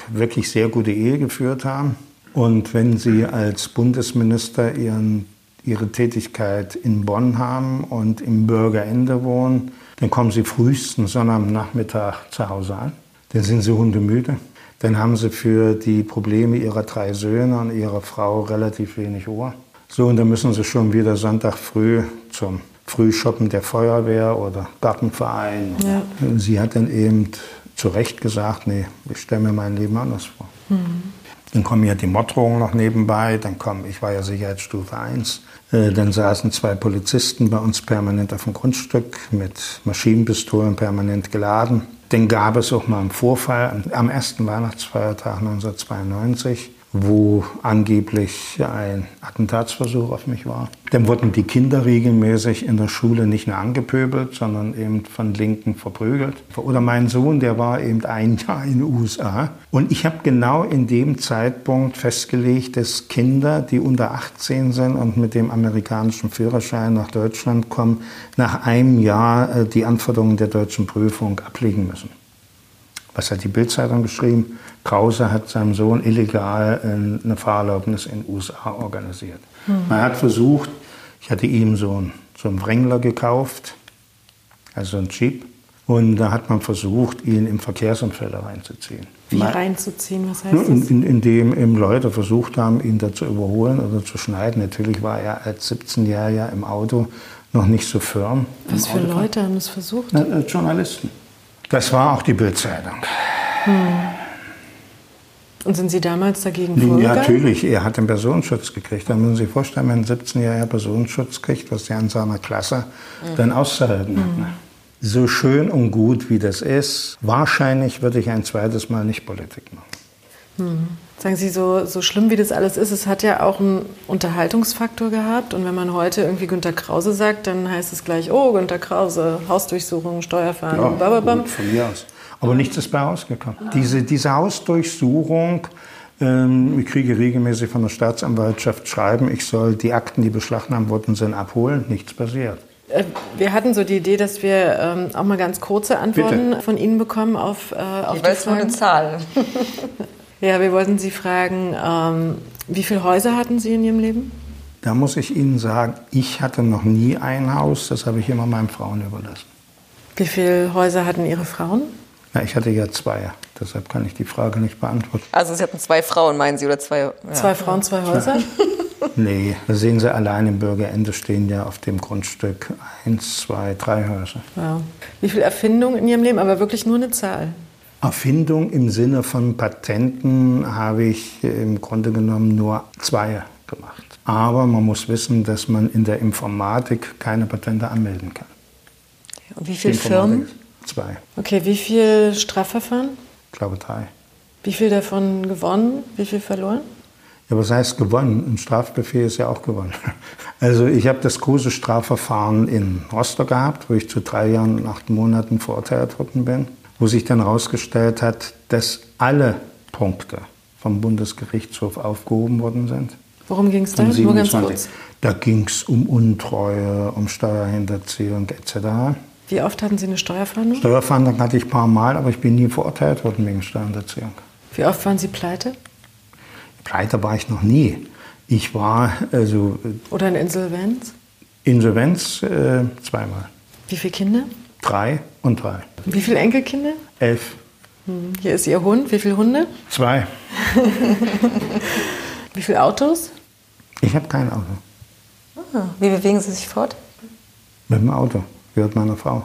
wirklich sehr gute Ehe geführt haben. Und wenn Sie als Bundesminister Ihren, Ihre Tätigkeit in Bonn haben und im Bürgerende wohnen, dann kommen Sie frühestens am Nachmittag zu Hause an. Dann sind Sie hundemüde. Dann haben Sie für die Probleme Ihrer drei Söhne und Ihrer Frau relativ wenig Uhr. So, und dann müssen Sie schon wieder Sonntag früh zum Frühshoppen der Feuerwehr oder Gartenverein. Ja. Sie hat dann eben zu Recht gesagt, nee, ich stelle mir mein Leben anders vor. Mhm. Dann kommen ja die Morddrohungen noch nebenbei, dann kommen, ich war ja Sicherheitsstufe 1, äh, dann saßen zwei Polizisten bei uns permanent auf dem Grundstück mit Maschinenpistolen permanent geladen. Dann gab es auch mal einen Vorfall am ersten Weihnachtsfeiertag 1992 wo angeblich ein Attentatsversuch auf mich war. Dann wurden die Kinder regelmäßig in der Schule nicht nur angepöbelt, sondern eben von Linken verprügelt. Oder mein Sohn, der war eben ein Jahr in den USA. Und ich habe genau in dem Zeitpunkt festgelegt, dass Kinder, die unter 18 sind und mit dem amerikanischen Führerschein nach Deutschland kommen, nach einem Jahr äh, die Anforderungen der deutschen Prüfung ablegen müssen. Was hat die Bildzeitung geschrieben? Krause hat seinem Sohn illegal äh, eine Fahrerlaubnis in den USA organisiert. Mhm. Man hat versucht, ich hatte ihm so einen, so einen Wrangler gekauft, also einen Jeep, und da hat man versucht, ihn in Verkehrsunfälle reinzuziehen. Wie reinzuziehen? Was heißt das? In, indem in Leute versucht haben, ihn da zu überholen oder zu schneiden. Natürlich war er als 17-Jähriger im Auto noch nicht so firm. Was für Leute haben das versucht? Na, äh, Journalisten. Das war auch die Bildzeitung. Hm. Und sind Sie damals dagegen vorgegangen? Ja, natürlich. Er hat den Personenschutz gekriegt. Da müssen Sie sich vorstellen, wenn ein 17-Jähriger Personenschutz kriegt, was er in seiner Klasse mhm. dann auszuhalten mhm. hat. Ne? So schön und gut wie das ist, wahrscheinlich würde ich ein zweites Mal nicht Politik machen. Mhm. Sagen Sie, so, so schlimm wie das alles ist, es hat ja auch einen Unterhaltungsfaktor gehabt. Und wenn man heute irgendwie Günter Krause sagt, dann heißt es gleich, oh, Günter Krause, Hausdurchsuchung, Steuerfahren, ja, bababam. von mir aus. Aber nichts ist bei rausgekommen. Diese, diese Hausdurchsuchung, ähm, ich kriege regelmäßig von der Staatsanwaltschaft Schreiben, ich soll die Akten, die beschlagnahmt worden sind, abholen. Nichts passiert. Äh, wir hatten so die Idee, dass wir ähm, auch mal ganz kurze Antworten Bitte. von Ihnen bekommen auf, äh, auf die Frage. eine Zahl. Ja, wir wollten Sie fragen, ähm, wie viele Häuser hatten Sie in Ihrem Leben? Da muss ich Ihnen sagen, ich hatte noch nie ein Haus, das habe ich immer meinen Frauen überlassen. Wie viele Häuser hatten Ihre Frauen? Ja, ich hatte ja zwei, deshalb kann ich die Frage nicht beantworten. Also Sie hatten zwei Frauen, meinen Sie, oder zwei? Ja. Zwei Frauen, zwei Häuser? nee, da sehen Sie allein im Bürgerende stehen ja auf dem Grundstück eins, zwei, drei Häuser. Ja. Wie viele Erfindungen in Ihrem Leben, aber wirklich nur eine Zahl? Erfindung im Sinne von Patenten habe ich im Grunde genommen nur zwei gemacht. Aber man muss wissen, dass man in der Informatik keine Patente anmelden kann. Und wie viele Firmen? Zwei. Okay, wie viele Strafverfahren? Ich glaube drei. Wie viel davon gewonnen, wie viel verloren? Ja, was heißt gewonnen? Ein Strafbefehl ist ja auch gewonnen. Also ich habe das große Strafverfahren in Rostock gehabt, wo ich zu drei Jahren und acht Monaten verurteilt worden bin wo sich dann herausgestellt hat, dass alle Punkte vom Bundesgerichtshof aufgehoben worden sind. Worum ging es da? Um Nur ganz kurz. Da ging es um Untreue, um Steuerhinterziehung etc. Wie oft hatten Sie eine Steuerfahndung? Steuerfahndung hatte ich ein paar Mal, aber ich bin nie verurteilt worden wegen Steuerhinterziehung. Wie oft waren Sie pleite? Pleite war ich noch nie. Ich war also. Oder in Insolvenz? Insolvenz äh, zweimal. Wie viele Kinder? Drei und drei. Wie viele Enkelkinder? Elf. Hm, hier ist Ihr Hund. Wie viele Hunde? Zwei. Wie viele Autos? Ich habe kein Auto. Ah, wie bewegen Sie sich fort? Mit dem Auto. Gehört meiner Frau.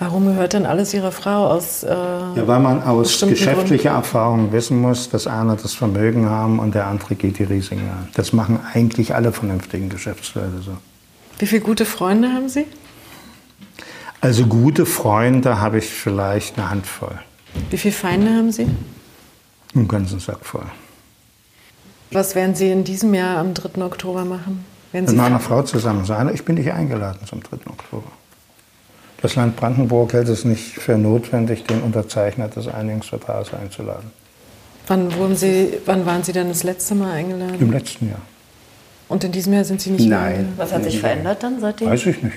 Warum gehört denn alles Ihrer Frau aus? Äh, ja, weil man aus geschäftlicher Gründen? Erfahrung wissen muss, dass einer das Vermögen haben und der andere geht die Risiken an. Das machen eigentlich alle vernünftigen Geschäftsleute so. Wie viele gute Freunde haben Sie? Also gute Freunde habe ich vielleicht eine Handvoll. Wie viele Feinde haben Sie? Einen ganzen Sack voll. Was werden Sie in diesem Jahr am 3. Oktober machen? Mit meiner Frau zusammen sein. Ich bin nicht eingeladen zum 3. Oktober. Das Land Brandenburg hält es nicht für notwendig, den Unterzeichner des Einigungsvertrags einzuladen. Wann, wurden Sie, wann waren Sie denn das letzte Mal eingeladen? Im letzten Jahr. Und in diesem Jahr sind Sie nicht Nein. Eingeladen? Was hat sich verändert dann seitdem? Weiß ich nicht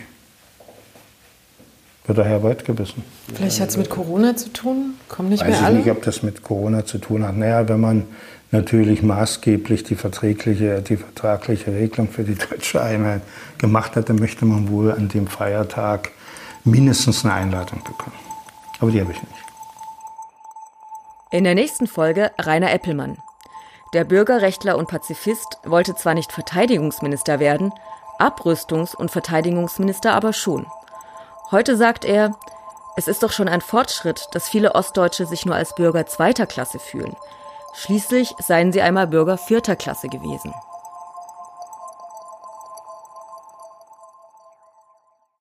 wird daher weit gebissen. Vielleicht hat es mit Corona zu tun? Kommen nicht Weiß mehr alle? alle? Ich nicht, ob das mit Corona zu tun hat. Naja, wenn man natürlich maßgeblich die verträgliche, die vertragliche Regelung für die deutsche Einheit gemacht hat, dann möchte man wohl an dem Feiertag mindestens eine Einladung bekommen. Aber die habe ich nicht. In der nächsten Folge Rainer Eppelmann. Der Bürgerrechtler und Pazifist wollte zwar nicht Verteidigungsminister werden, Abrüstungs- und Verteidigungsminister aber schon. Heute sagt er, es ist doch schon ein Fortschritt, dass viele Ostdeutsche sich nur als Bürger zweiter Klasse fühlen. Schließlich seien sie einmal Bürger vierter Klasse gewesen.